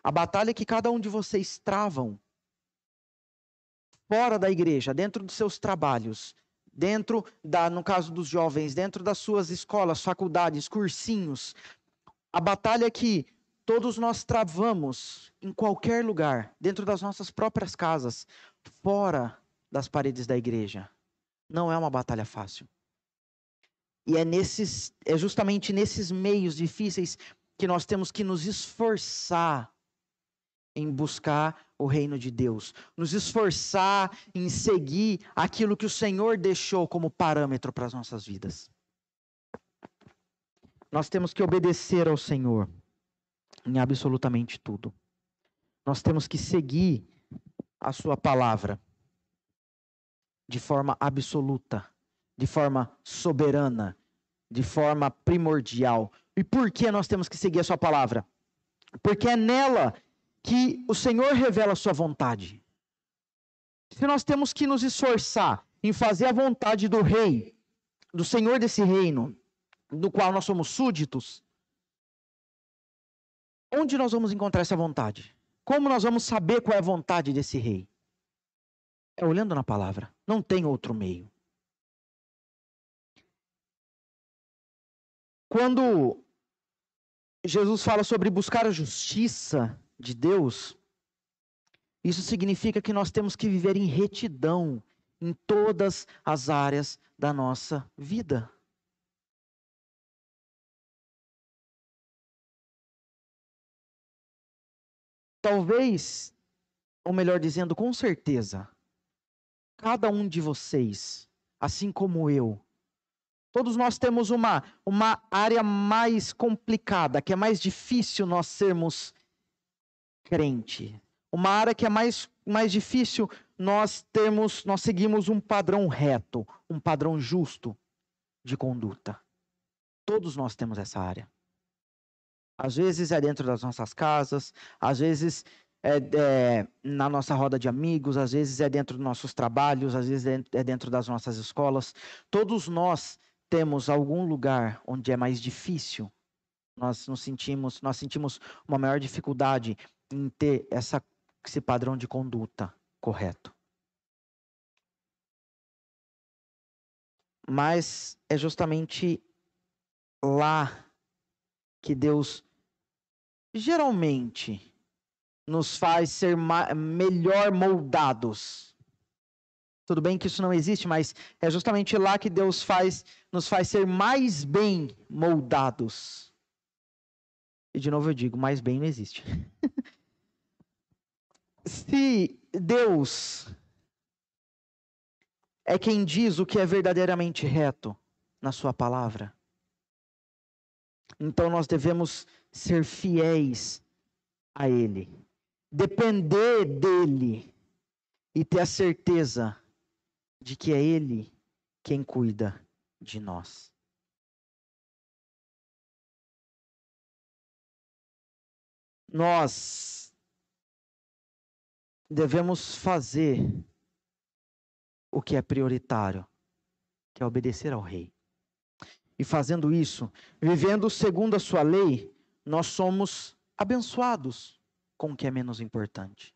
A batalha que cada um de vocês travam fora da igreja, dentro dos seus trabalhos, dentro da, no caso dos jovens, dentro das suas escolas, faculdades, cursinhos, a batalha que todos nós travamos em qualquer lugar, dentro das nossas próprias casas, fora das paredes da igreja, não é uma batalha fácil. E é nesses, é justamente nesses meios difíceis que nós temos que nos esforçar em buscar o reino de Deus, nos esforçar em seguir aquilo que o Senhor deixou como parâmetro para as nossas vidas. Nós temos que obedecer ao Senhor em absolutamente tudo. Nós temos que seguir a Sua palavra de forma absoluta, de forma soberana, de forma primordial. E por que nós temos que seguir a Sua palavra? Porque é nela que o Senhor revela a sua vontade. Se nós temos que nos esforçar em fazer a vontade do rei, do Senhor desse reino, do qual nós somos súditos, onde nós vamos encontrar essa vontade? Como nós vamos saber qual é a vontade desse rei? É olhando na palavra. Não tem outro meio. Quando Jesus fala sobre buscar a justiça, de Deus, isso significa que nós temos que viver em retidão em todas as áreas da nossa vida. Talvez, ou melhor dizendo, com certeza, cada um de vocês, assim como eu, todos nós temos uma, uma área mais complicada, que é mais difícil nós sermos crente. Uma área que é mais, mais difícil nós temos, nós seguimos um padrão reto, um padrão justo de conduta. Todos nós temos essa área. Às vezes é dentro das nossas casas, às vezes é, é, na nossa roda de amigos, às vezes é dentro dos nossos trabalhos, às vezes é dentro das nossas escolas. Todos nós temos algum lugar onde é mais difícil. Nós nos sentimos, nós sentimos uma maior dificuldade em ter essa, esse padrão de conduta correto. Mas é justamente lá que Deus geralmente nos faz ser melhor moldados. Tudo bem que isso não existe, mas é justamente lá que Deus faz, nos faz ser mais bem moldados. E de novo eu digo, mais bem não existe. Se Deus é quem diz o que é verdadeiramente reto na Sua palavra, então nós devemos ser fiéis a Ele, depender dEle e ter a certeza de que é Ele quem cuida de nós. Nós devemos fazer o que é prioritário, que é obedecer ao rei. E fazendo isso, vivendo segundo a sua lei, nós somos abençoados com o que é menos importante.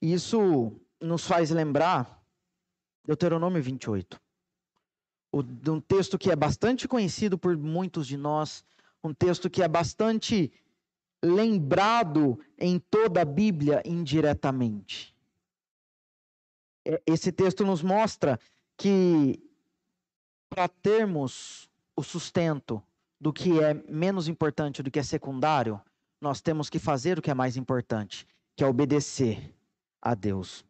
Isso nos faz lembrar Deuteronômio 28. O, um texto que é bastante conhecido por muitos de nós, um texto que é bastante lembrado em toda a Bíblia indiretamente. É, esse texto nos mostra que para termos o sustento do que é menos importante, do que é secundário, nós temos que fazer o que é mais importante, que é obedecer a Deus.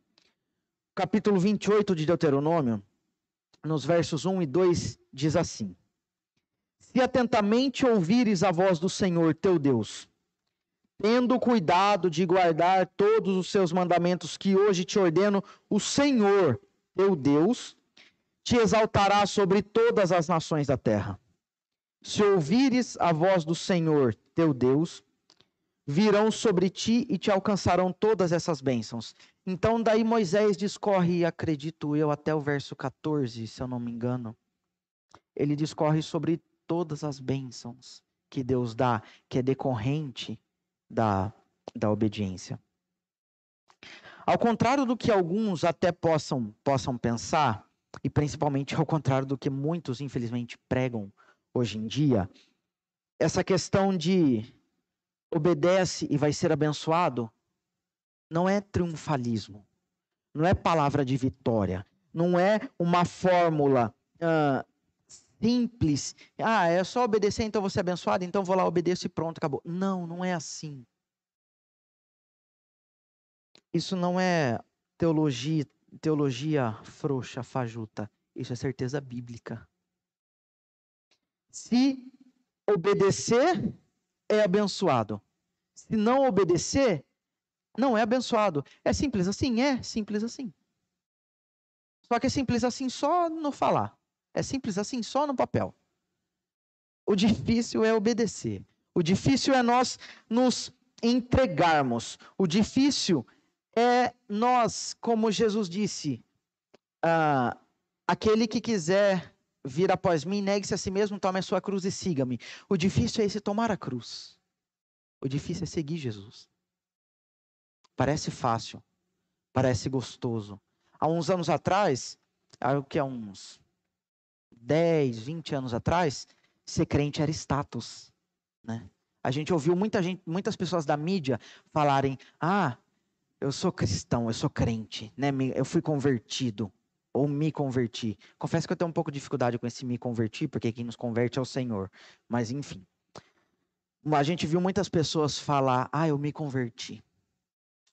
Capítulo 28 de Deuteronômio, nos versos 1 e 2, diz assim: Se atentamente ouvires a voz do Senhor teu Deus, tendo cuidado de guardar todos os seus mandamentos que hoje te ordeno, o Senhor, teu Deus, te exaltará sobre todas as nações da terra. Se ouvires a voz do Senhor, teu Deus, virão sobre ti e te alcançarão todas essas bênçãos. Então, daí Moisés discorre, acredito eu, até o verso 14, se eu não me engano. Ele discorre sobre todas as bênçãos que Deus dá, que é decorrente da, da obediência. Ao contrário do que alguns até possam, possam pensar, e principalmente ao contrário do que muitos, infelizmente, pregam hoje em dia, essa questão de obedece e vai ser abençoado não é triunfalismo, não é palavra de vitória, não é uma fórmula uh, simples. Ah, é só obedecer, então vou ser abençoado, então vou lá, obedeço e pronto, acabou. Não, não é assim. Isso não é teologia, teologia frouxa, fajuta. Isso é certeza bíblica. Se obedecer, é abençoado. Se não obedecer, não é abençoado. É simples assim? É simples assim. Só que é simples assim só no falar. É simples assim só no papel. O difícil é obedecer. O difícil é nós nos entregarmos. O difícil é nós, como Jesus disse, uh, aquele que quiser vir após mim, negue-se a si mesmo, tome a sua cruz e siga-me. O difícil é esse tomar a cruz. O difícil é seguir Jesus. Parece fácil, parece gostoso. Há uns anos atrás, o que há uns 10, 20 anos atrás, ser crente era status, né? A gente ouviu muita gente, muitas pessoas da mídia falarem: "Ah, eu sou cristão, eu sou crente, né? Eu fui convertido ou me converti. Confesso que eu tenho um pouco de dificuldade com esse me convertir, porque quem nos converte é o Senhor. Mas enfim. A gente viu muitas pessoas falar: "Ah, eu me converti.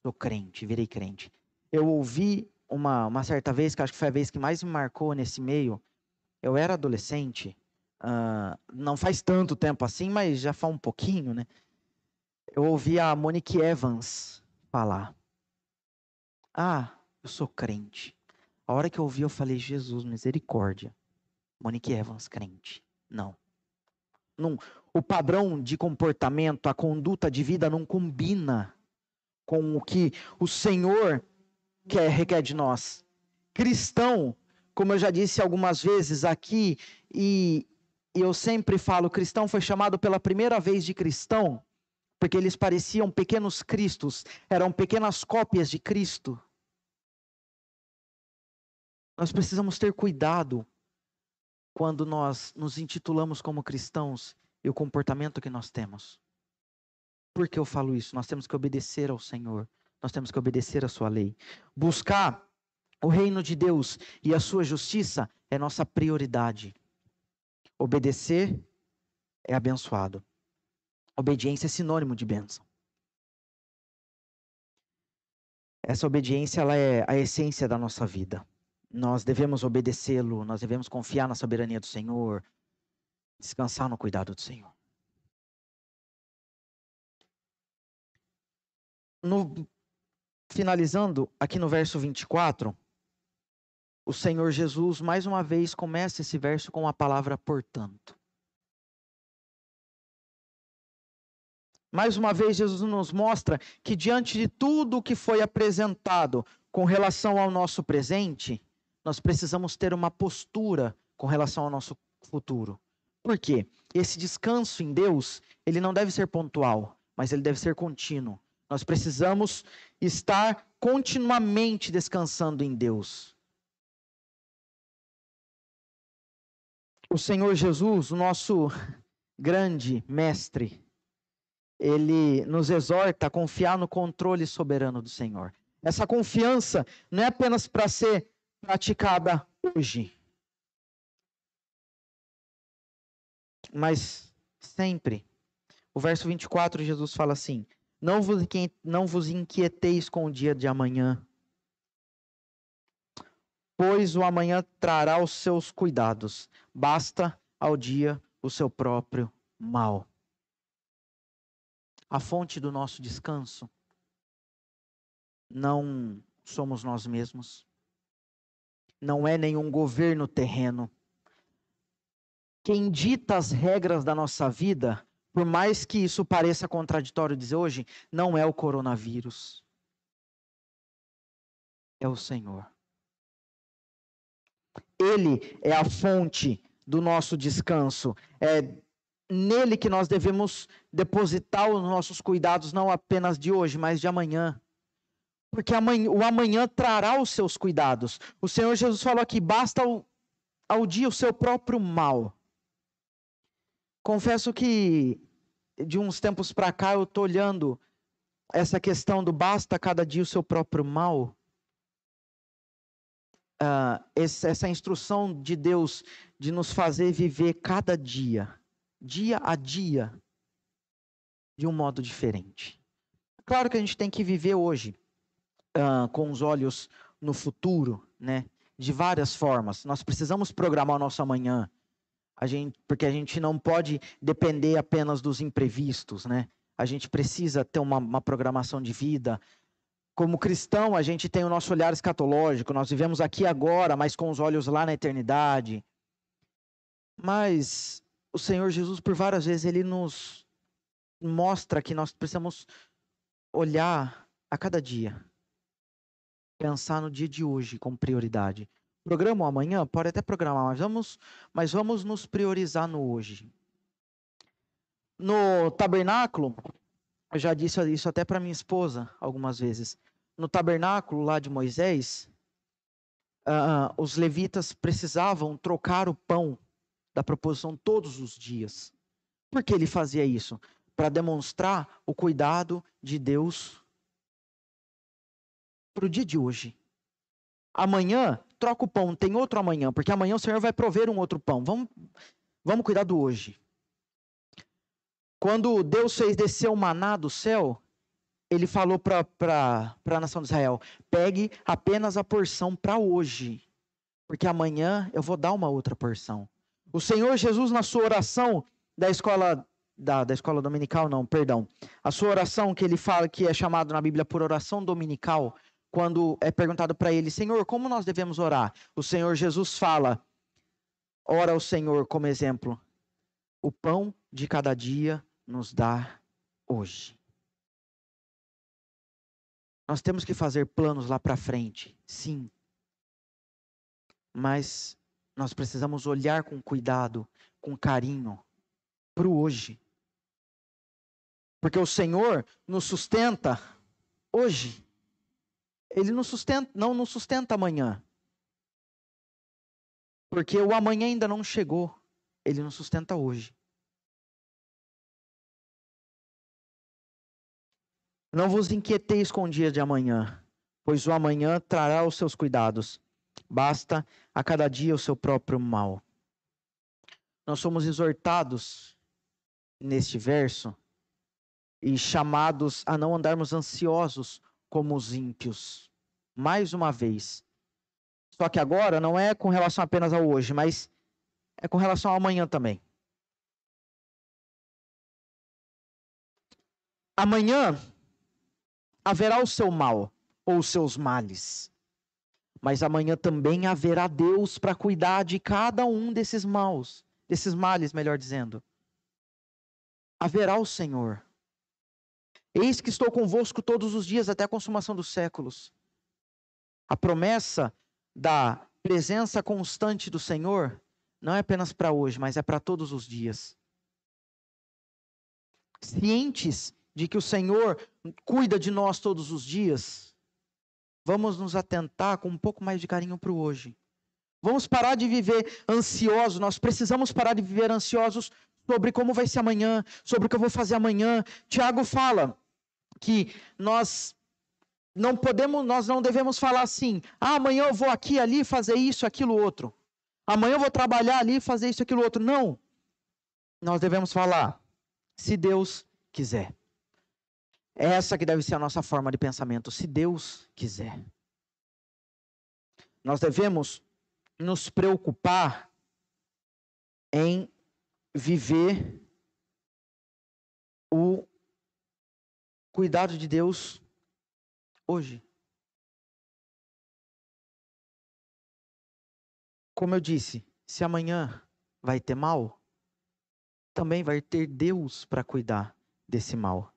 Sou crente, virei crente". Eu ouvi uma, uma certa vez, que acho que foi a vez que mais me marcou nesse meio. Eu era adolescente, uh, não faz tanto tempo assim, mas já faz um pouquinho, né? Eu ouvi a Monique Evans falar: Ah, eu sou crente. A hora que eu ouvi, eu falei: Jesus, misericórdia. Monique Evans, crente. Não. não. O padrão de comportamento, a conduta de vida não combina com o que o Senhor quer, requer de nós. Cristão, como eu já disse algumas vezes aqui, e, eu sempre falo, cristão foi chamado pela primeira vez de cristão, porque eles pareciam pequenos cristos, eram pequenas cópias de Cristo. Nós precisamos ter cuidado quando nós nos intitulamos como cristãos e o comportamento que nós temos. Por que eu falo isso? Nós temos que obedecer ao Senhor, nós temos que obedecer à Sua lei. Buscar o reino de Deus e a Sua justiça é nossa prioridade. Obedecer é abençoado. Obediência é sinônimo de bênção. Essa obediência ela é a essência da nossa vida nós devemos obedecê-lo, nós devemos confiar na soberania do Senhor, descansar no cuidado do Senhor. No, finalizando, aqui no verso 24, o Senhor Jesus, mais uma vez, começa esse verso com a palavra portanto. Mais uma vez, Jesus nos mostra que, diante de tudo o que foi apresentado com relação ao nosso presente, nós precisamos ter uma postura com relação ao nosso futuro. Por quê? Esse descanso em Deus, ele não deve ser pontual, mas ele deve ser contínuo. Nós precisamos estar continuamente descansando em Deus. O Senhor Jesus, o nosso grande mestre, ele nos exorta a confiar no controle soberano do Senhor. Essa confiança não é apenas para ser praticada hoje. Mas sempre. O verso 24, Jesus fala assim: não vos, inquieteis com o dia de amanhã, pois o amanhã trará os seus cuidados. Basta ao dia o seu próprio mal. A fonte do nosso descanso não somos nós mesmos, não é nenhum governo terreno. Quem dita as regras da nossa vida Por mais que isso pareça contraditório dizer hoje, não é o coronavírus. É o Senhor. Ele é a fonte do nosso descanso. É nele que nós devemos depositar os nossos cuidados, não apenas de hoje, mas de amanhã. Porque amanhã, o amanhã trará os seus cuidados. O Senhor Jesus falou aqui: basta ao, ao dia o seu próprio mal. Confesso que de uns tempos para cá eu estou olhando essa questão do basta cada dia o seu próprio mal. Uh, essa instrução de Deus de nos fazer viver cada dia dia a dia de um modo diferente. Claro que a gente tem que viver hoje uh, com os olhos no futuro, né? De várias formas. Nós precisamos programar o nosso amanhã, a gente, porque a gente não pode depender apenas dos imprevistos, né? A gente precisa ter uma, uma programação de vida. Como cristão, a gente tem o nosso olhar escatológico. Nós vivemos aqui agora, mas com os olhos lá na eternidade. Mas o Senhor Jesus, por várias vezes, ele nos mostra que nós precisamos olhar a cada dia, pensar no dia de hoje como prioridade. Programa amanhã? Pode até programar, mas vamos, mas vamos nos priorizar no hoje. No tabernáculo, eu já disse isso até para minha esposa algumas vezes. No tabernáculo lá de Moisés, uh, os levitas precisavam trocar o pão da proposição todos os dias. Por que ele fazia isso? Para demonstrar o cuidado de Deus para o dia de hoje. Amanhã, troca o pão, tem outro amanhã, porque amanhã o Senhor vai prover um outro pão. Vamos, vamos cuidar do hoje. Quando Deus fez descer o maná do céu, ele falou para a nação de Israel: pegue apenas a porção para hoje, porque amanhã eu vou dar uma outra porção. O Senhor Jesus, na sua oração da escola da, da escola dominical, não, perdão. A sua oração que ele fala que é chamado na Bíblia por oração dominical, quando é perguntado para ele, Senhor, como nós devemos orar? O Senhor Jesus fala: ora ao Senhor como exemplo. O pão de cada dia nos dá hoje. Nós temos que fazer planos lá para frente, sim. Mas nós precisamos olhar com cuidado, com carinho, para o hoje. Porque o Senhor nos sustenta hoje. Ele nos sustenta, não nos sustenta amanhã. Porque o amanhã ainda não chegou. Ele nos sustenta hoje. Não vos inquieteis com o dia de amanhã, pois o amanhã trará os seus cuidados. Basta a cada dia o seu próprio mal. Nós somos exortados neste verso e chamados a não andarmos ansiosos como os ímpios. Mais uma vez. Só que agora não é com relação apenas ao hoje, mas é com relação ao amanhã também. Amanhã haverá o seu mal ou os seus males mas amanhã também haverá Deus para cuidar de cada um desses maus, desses males, melhor dizendo. Haverá o Senhor. Eis que estou convosco todos os dias até a consumação dos séculos. A promessa da presença constante do Senhor não é apenas para hoje, mas é para todos os dias. Cientes de que o Senhor cuida de nós todos os dias, Vamos nos atentar com um pouco mais de carinho para o hoje. Vamos parar de viver ansiosos. Nós precisamos parar de viver ansiosos sobre como vai ser amanhã, sobre o que eu vou fazer amanhã. Tiago fala que nós não podemos, nós não devemos falar assim: ah, amanhã eu vou aqui, ali fazer isso, aquilo, outro. Amanhã eu vou trabalhar ali, fazer isso, aquilo, outro. Não. Nós devemos falar: se Deus quiser. Essa que deve ser a nossa forma de pensamento, se Deus quiser. Nós devemos nos preocupar em viver o cuidado de Deus hoje. Como eu disse, se amanhã vai ter mal, também vai ter Deus para cuidar desse mal.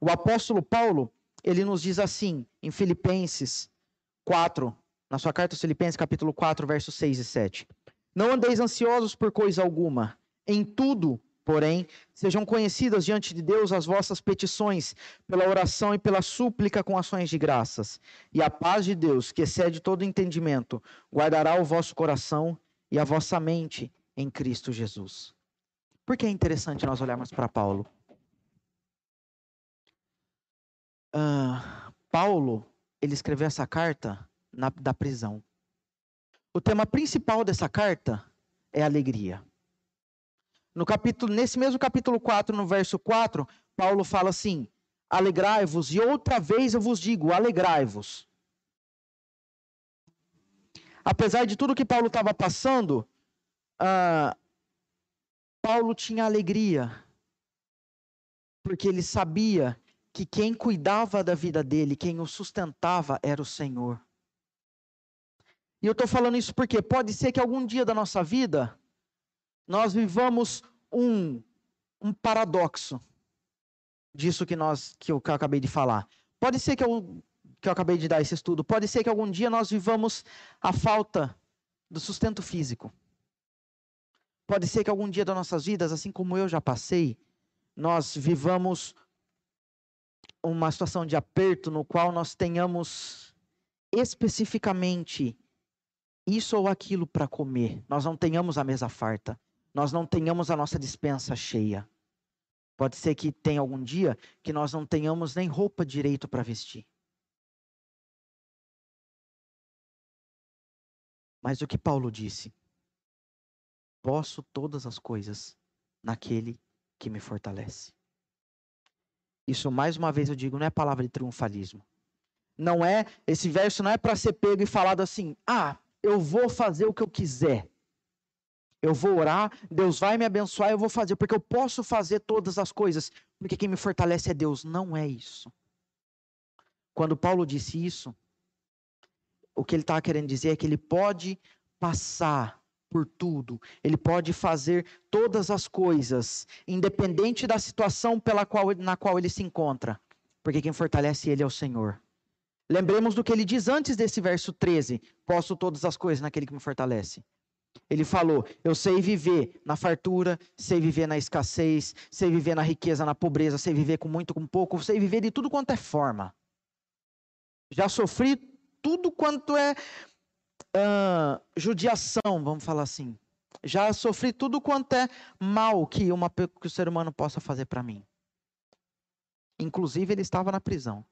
O apóstolo Paulo, ele nos diz assim, em Filipenses 4, na sua carta aos Filipenses, capítulo 4, versos 6 e 7. Não andeis ansiosos por coisa alguma, em tudo, porém, sejam conhecidas diante de Deus as vossas petições, pela oração e pela súplica com ações de graças. E a paz de Deus, que excede todo entendimento, guardará o vosso coração e a vossa mente em Cristo Jesus. Por que é interessante nós olharmos para Paulo? Paulo, ele escreveu essa carta na, da prisão. O tema principal dessa carta é alegria. No capítulo, nesse mesmo capítulo 4, no verso 4, Paulo fala assim: Alegrai-vos, e outra vez eu vos digo, alegrai-vos. Apesar de tudo que Paulo estava passando, uh, Paulo tinha alegria, porque ele sabia que quem cuidava da vida dele, quem o sustentava, era o Senhor. E eu estou falando isso porque pode ser que algum dia da nossa vida nós vivamos um, um paradoxo disso que nós que eu, que eu acabei de falar. Pode ser que eu, que eu acabei de dar esse estudo. Pode ser que algum dia nós vivamos a falta do sustento físico. Pode ser que algum dia das nossas vidas, assim como eu já passei, nós vivamos uma situação de aperto no qual nós tenhamos especificamente isso ou aquilo para comer, nós não tenhamos a mesa farta, nós não tenhamos a nossa dispensa cheia. Pode ser que tenha algum dia que nós não tenhamos nem roupa direito para vestir. Mas o que Paulo disse? Posso todas as coisas naquele que me fortalece. Isso, mais uma vez, eu digo, não é palavra de triunfalismo. Não é, esse verso não é para ser pego e falado assim, ah, eu vou fazer o que eu quiser. Eu vou orar, Deus vai me abençoar, eu vou fazer, porque eu posso fazer todas as coisas, porque quem me fortalece é Deus. Não é isso. Quando Paulo disse isso, o que ele estava querendo dizer é que ele pode passar por tudo. Ele pode fazer todas as coisas, independente da situação pela qual, na qual ele se encontra, porque quem fortalece ele é o Senhor. Lembremos do que ele diz antes desse verso 13: Posso todas as coisas naquele que me fortalece. Ele falou: Eu sei viver na fartura, sei viver na escassez, sei viver na riqueza, na pobreza, sei viver com muito, com pouco, sei viver de tudo quanto é forma. Já sofri tudo quanto é uh, judiação, vamos falar assim. Já sofri tudo quanto é mal que, uma, que o ser humano possa fazer para mim. Inclusive, ele estava na prisão.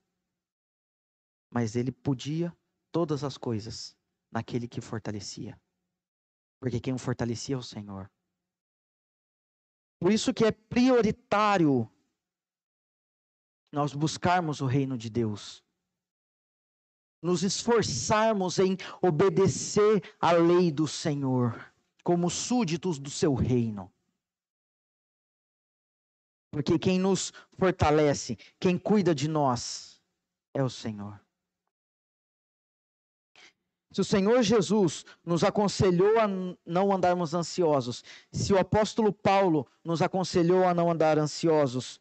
Mas ele podia todas as coisas naquele que fortalecia. Porque quem o fortalecia é o Senhor. Por isso que é prioritário nós buscarmos o reino de Deus nos esforçarmos em obedecer à lei do Senhor, como súditos do seu reino. Porque quem nos fortalece, quem cuida de nós, é o Senhor. Se o Senhor Jesus nos aconselhou a não andarmos ansiosos, se o apóstolo Paulo nos aconselhou a não andar ansiosos,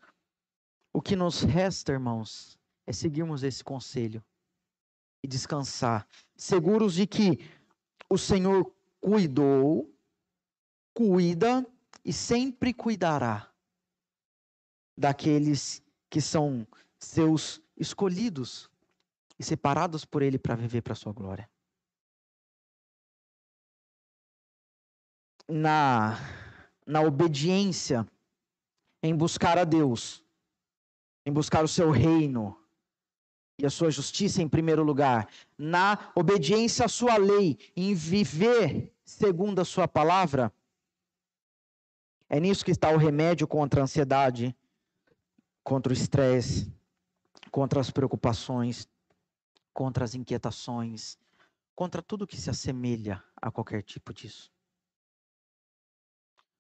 o que nos resta, irmãos, é seguirmos esse conselho e descansar, seguros de que o Senhor cuidou, cuida e sempre cuidará daqueles que são seus escolhidos e separados por Ele para viver para a sua glória. Na, na obediência, em buscar a Deus, em buscar o seu reino, e a sua justiça em primeiro lugar, na obediência à sua lei, em viver segundo a sua palavra, é nisso que está o remédio contra a ansiedade, contra o estresse, contra as preocupações, contra as inquietações, contra tudo que se assemelha a qualquer tipo disso.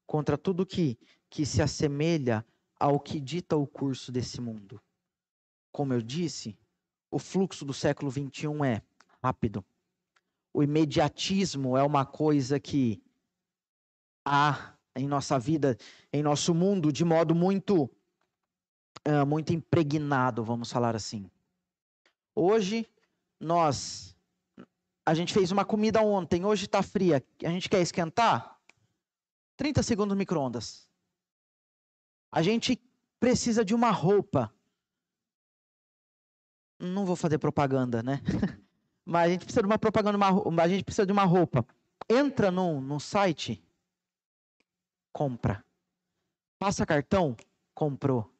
Contra tudo que, que se assemelha ao que dita o curso desse mundo. Como eu disse, o fluxo do século XXI é rápido. O imediatismo é uma coisa que há em nossa vida, em nosso mundo, de modo muito, uh, muito impregnado, vamos falar assim. Hoje, nós, a gente fez uma comida ontem, hoje está fria, a gente quer esquentar? 30 segundos no micro-ondas. A gente precisa de uma roupa. Não vou fazer propaganda, né? Mas a gente precisa de uma propaganda, uma, a gente precisa de uma roupa. Entra num, num site, compra. Passa cartão, comprou.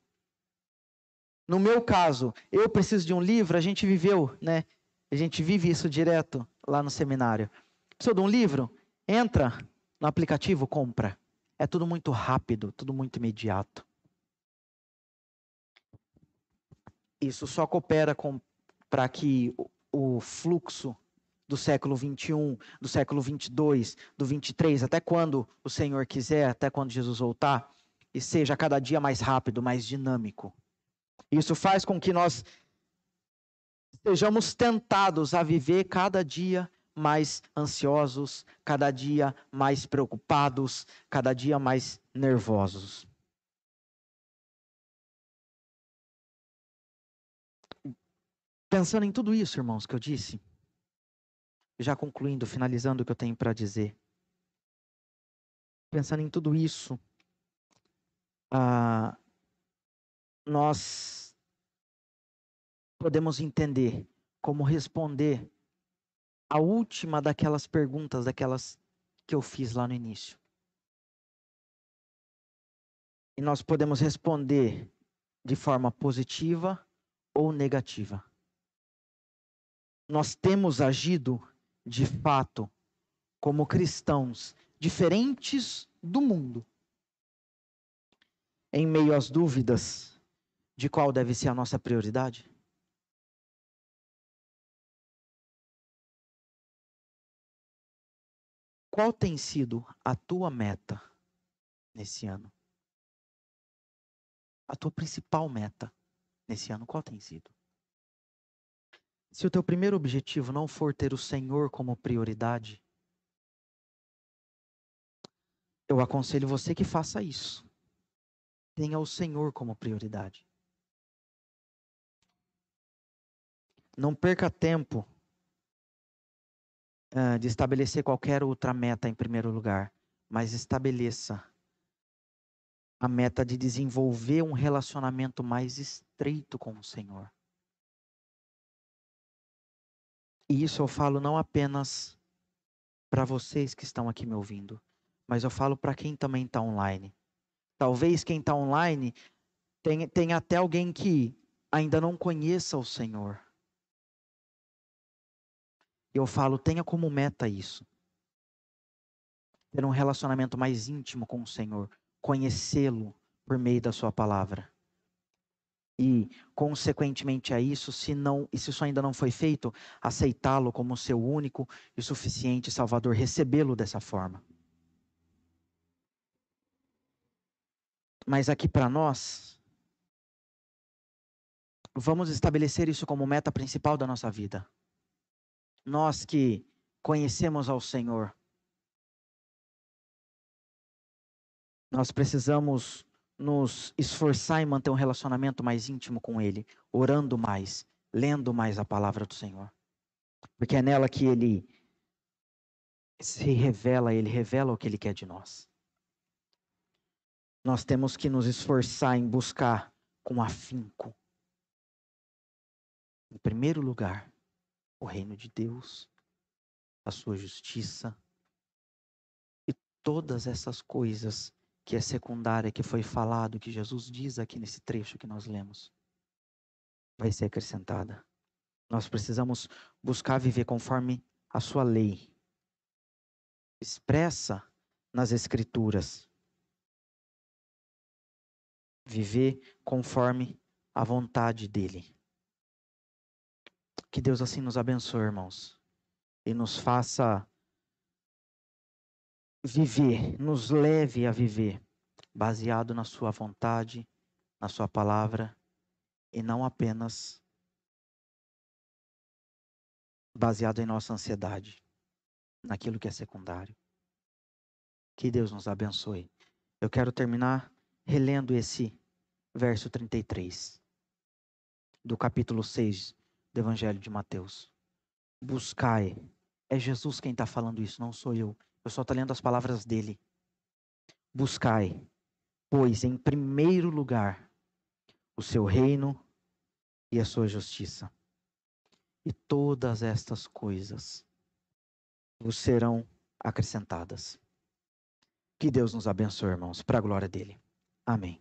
No meu caso, eu preciso de um livro, a gente viveu, né? A gente vive isso direto lá no seminário. Precisa de um livro? Entra no aplicativo, compra. É tudo muito rápido, tudo muito imediato. Isso só coopera para que o, o fluxo do século 21, do século 22, do 23, até quando o Senhor quiser, até quando Jesus voltar, e seja cada dia mais rápido, mais dinâmico. Isso faz com que nós sejamos tentados a viver cada dia mais ansiosos, cada dia mais preocupados, cada dia mais nervosos. Pensando em tudo isso, irmãos, que eu disse, já concluindo, finalizando o que eu tenho para dizer. Pensando em tudo isso, ah, nós podemos entender como responder a última daquelas perguntas, daquelas que eu fiz lá no início. E nós podemos responder de forma positiva ou negativa. Nós temos agido, de fato, como cristãos diferentes do mundo, em meio às dúvidas de qual deve ser a nossa prioridade? Qual tem sido a tua meta nesse ano? A tua principal meta nesse ano, qual tem sido? Se o teu primeiro objetivo não for ter o Senhor como prioridade, eu aconselho você que faça isso. Tenha o Senhor como prioridade. Não perca tempo uh, de estabelecer qualquer outra meta em primeiro lugar, mas estabeleça a meta de desenvolver um relacionamento mais estreito com o Senhor. E isso eu falo não apenas para vocês que estão aqui me ouvindo, mas eu falo para quem também está online. Talvez quem está online tenha, tenha até alguém que ainda não conheça o Senhor. Eu falo, tenha como meta isso. Ter um relacionamento mais íntimo com o Senhor, conhecê-lo por meio da sua palavra. E, consequentemente a isso, se não, e se isso ainda não foi feito, aceitá-lo como seu único e suficiente Salvador, recebê-lo dessa forma. Mas aqui para nós, vamos estabelecer isso como meta principal da nossa vida nós que conhecemos ao Senhor, nós precisamos nos esforçar em manter um relacionamento mais íntimo com Ele, orando mais, lendo mais a palavra do Senhor. Porque é nela que Ele se revela, Ele revela o que Ele quer de nós. Nós temos que nos esforçar em buscar com afinco. Em primeiro lugar, o reino de Deus, a sua justiça e todas essas coisas que é secundária, que foi falado, que Jesus diz aqui nesse trecho que nós lemos, vai ser acrescentada. Nós precisamos buscar viver conforme a sua lei, expressa nas Escrituras. Viver conforme a vontade dEle. Que Deus assim nos abençoe, irmãos, e nos faça viver, nos leve a viver, baseado na Sua vontade, na Sua palavra, e não apenas baseado em nossa ansiedade, naquilo que é secundário. Que Deus nos abençoe. Eu quero terminar relendo esse verso 33 do capítulo 6 do Evangelho de Mateus. Buscai. É Jesus quem está falando isso, não sou eu. Eu só estou lendo as palavras dele. Buscai, pois, em primeiro lugar, o seu reino e a sua justiça. E todas estas coisas vos serão acrescentadas. Que Deus nos abençoe, irmãos, para a glória dele. Amém.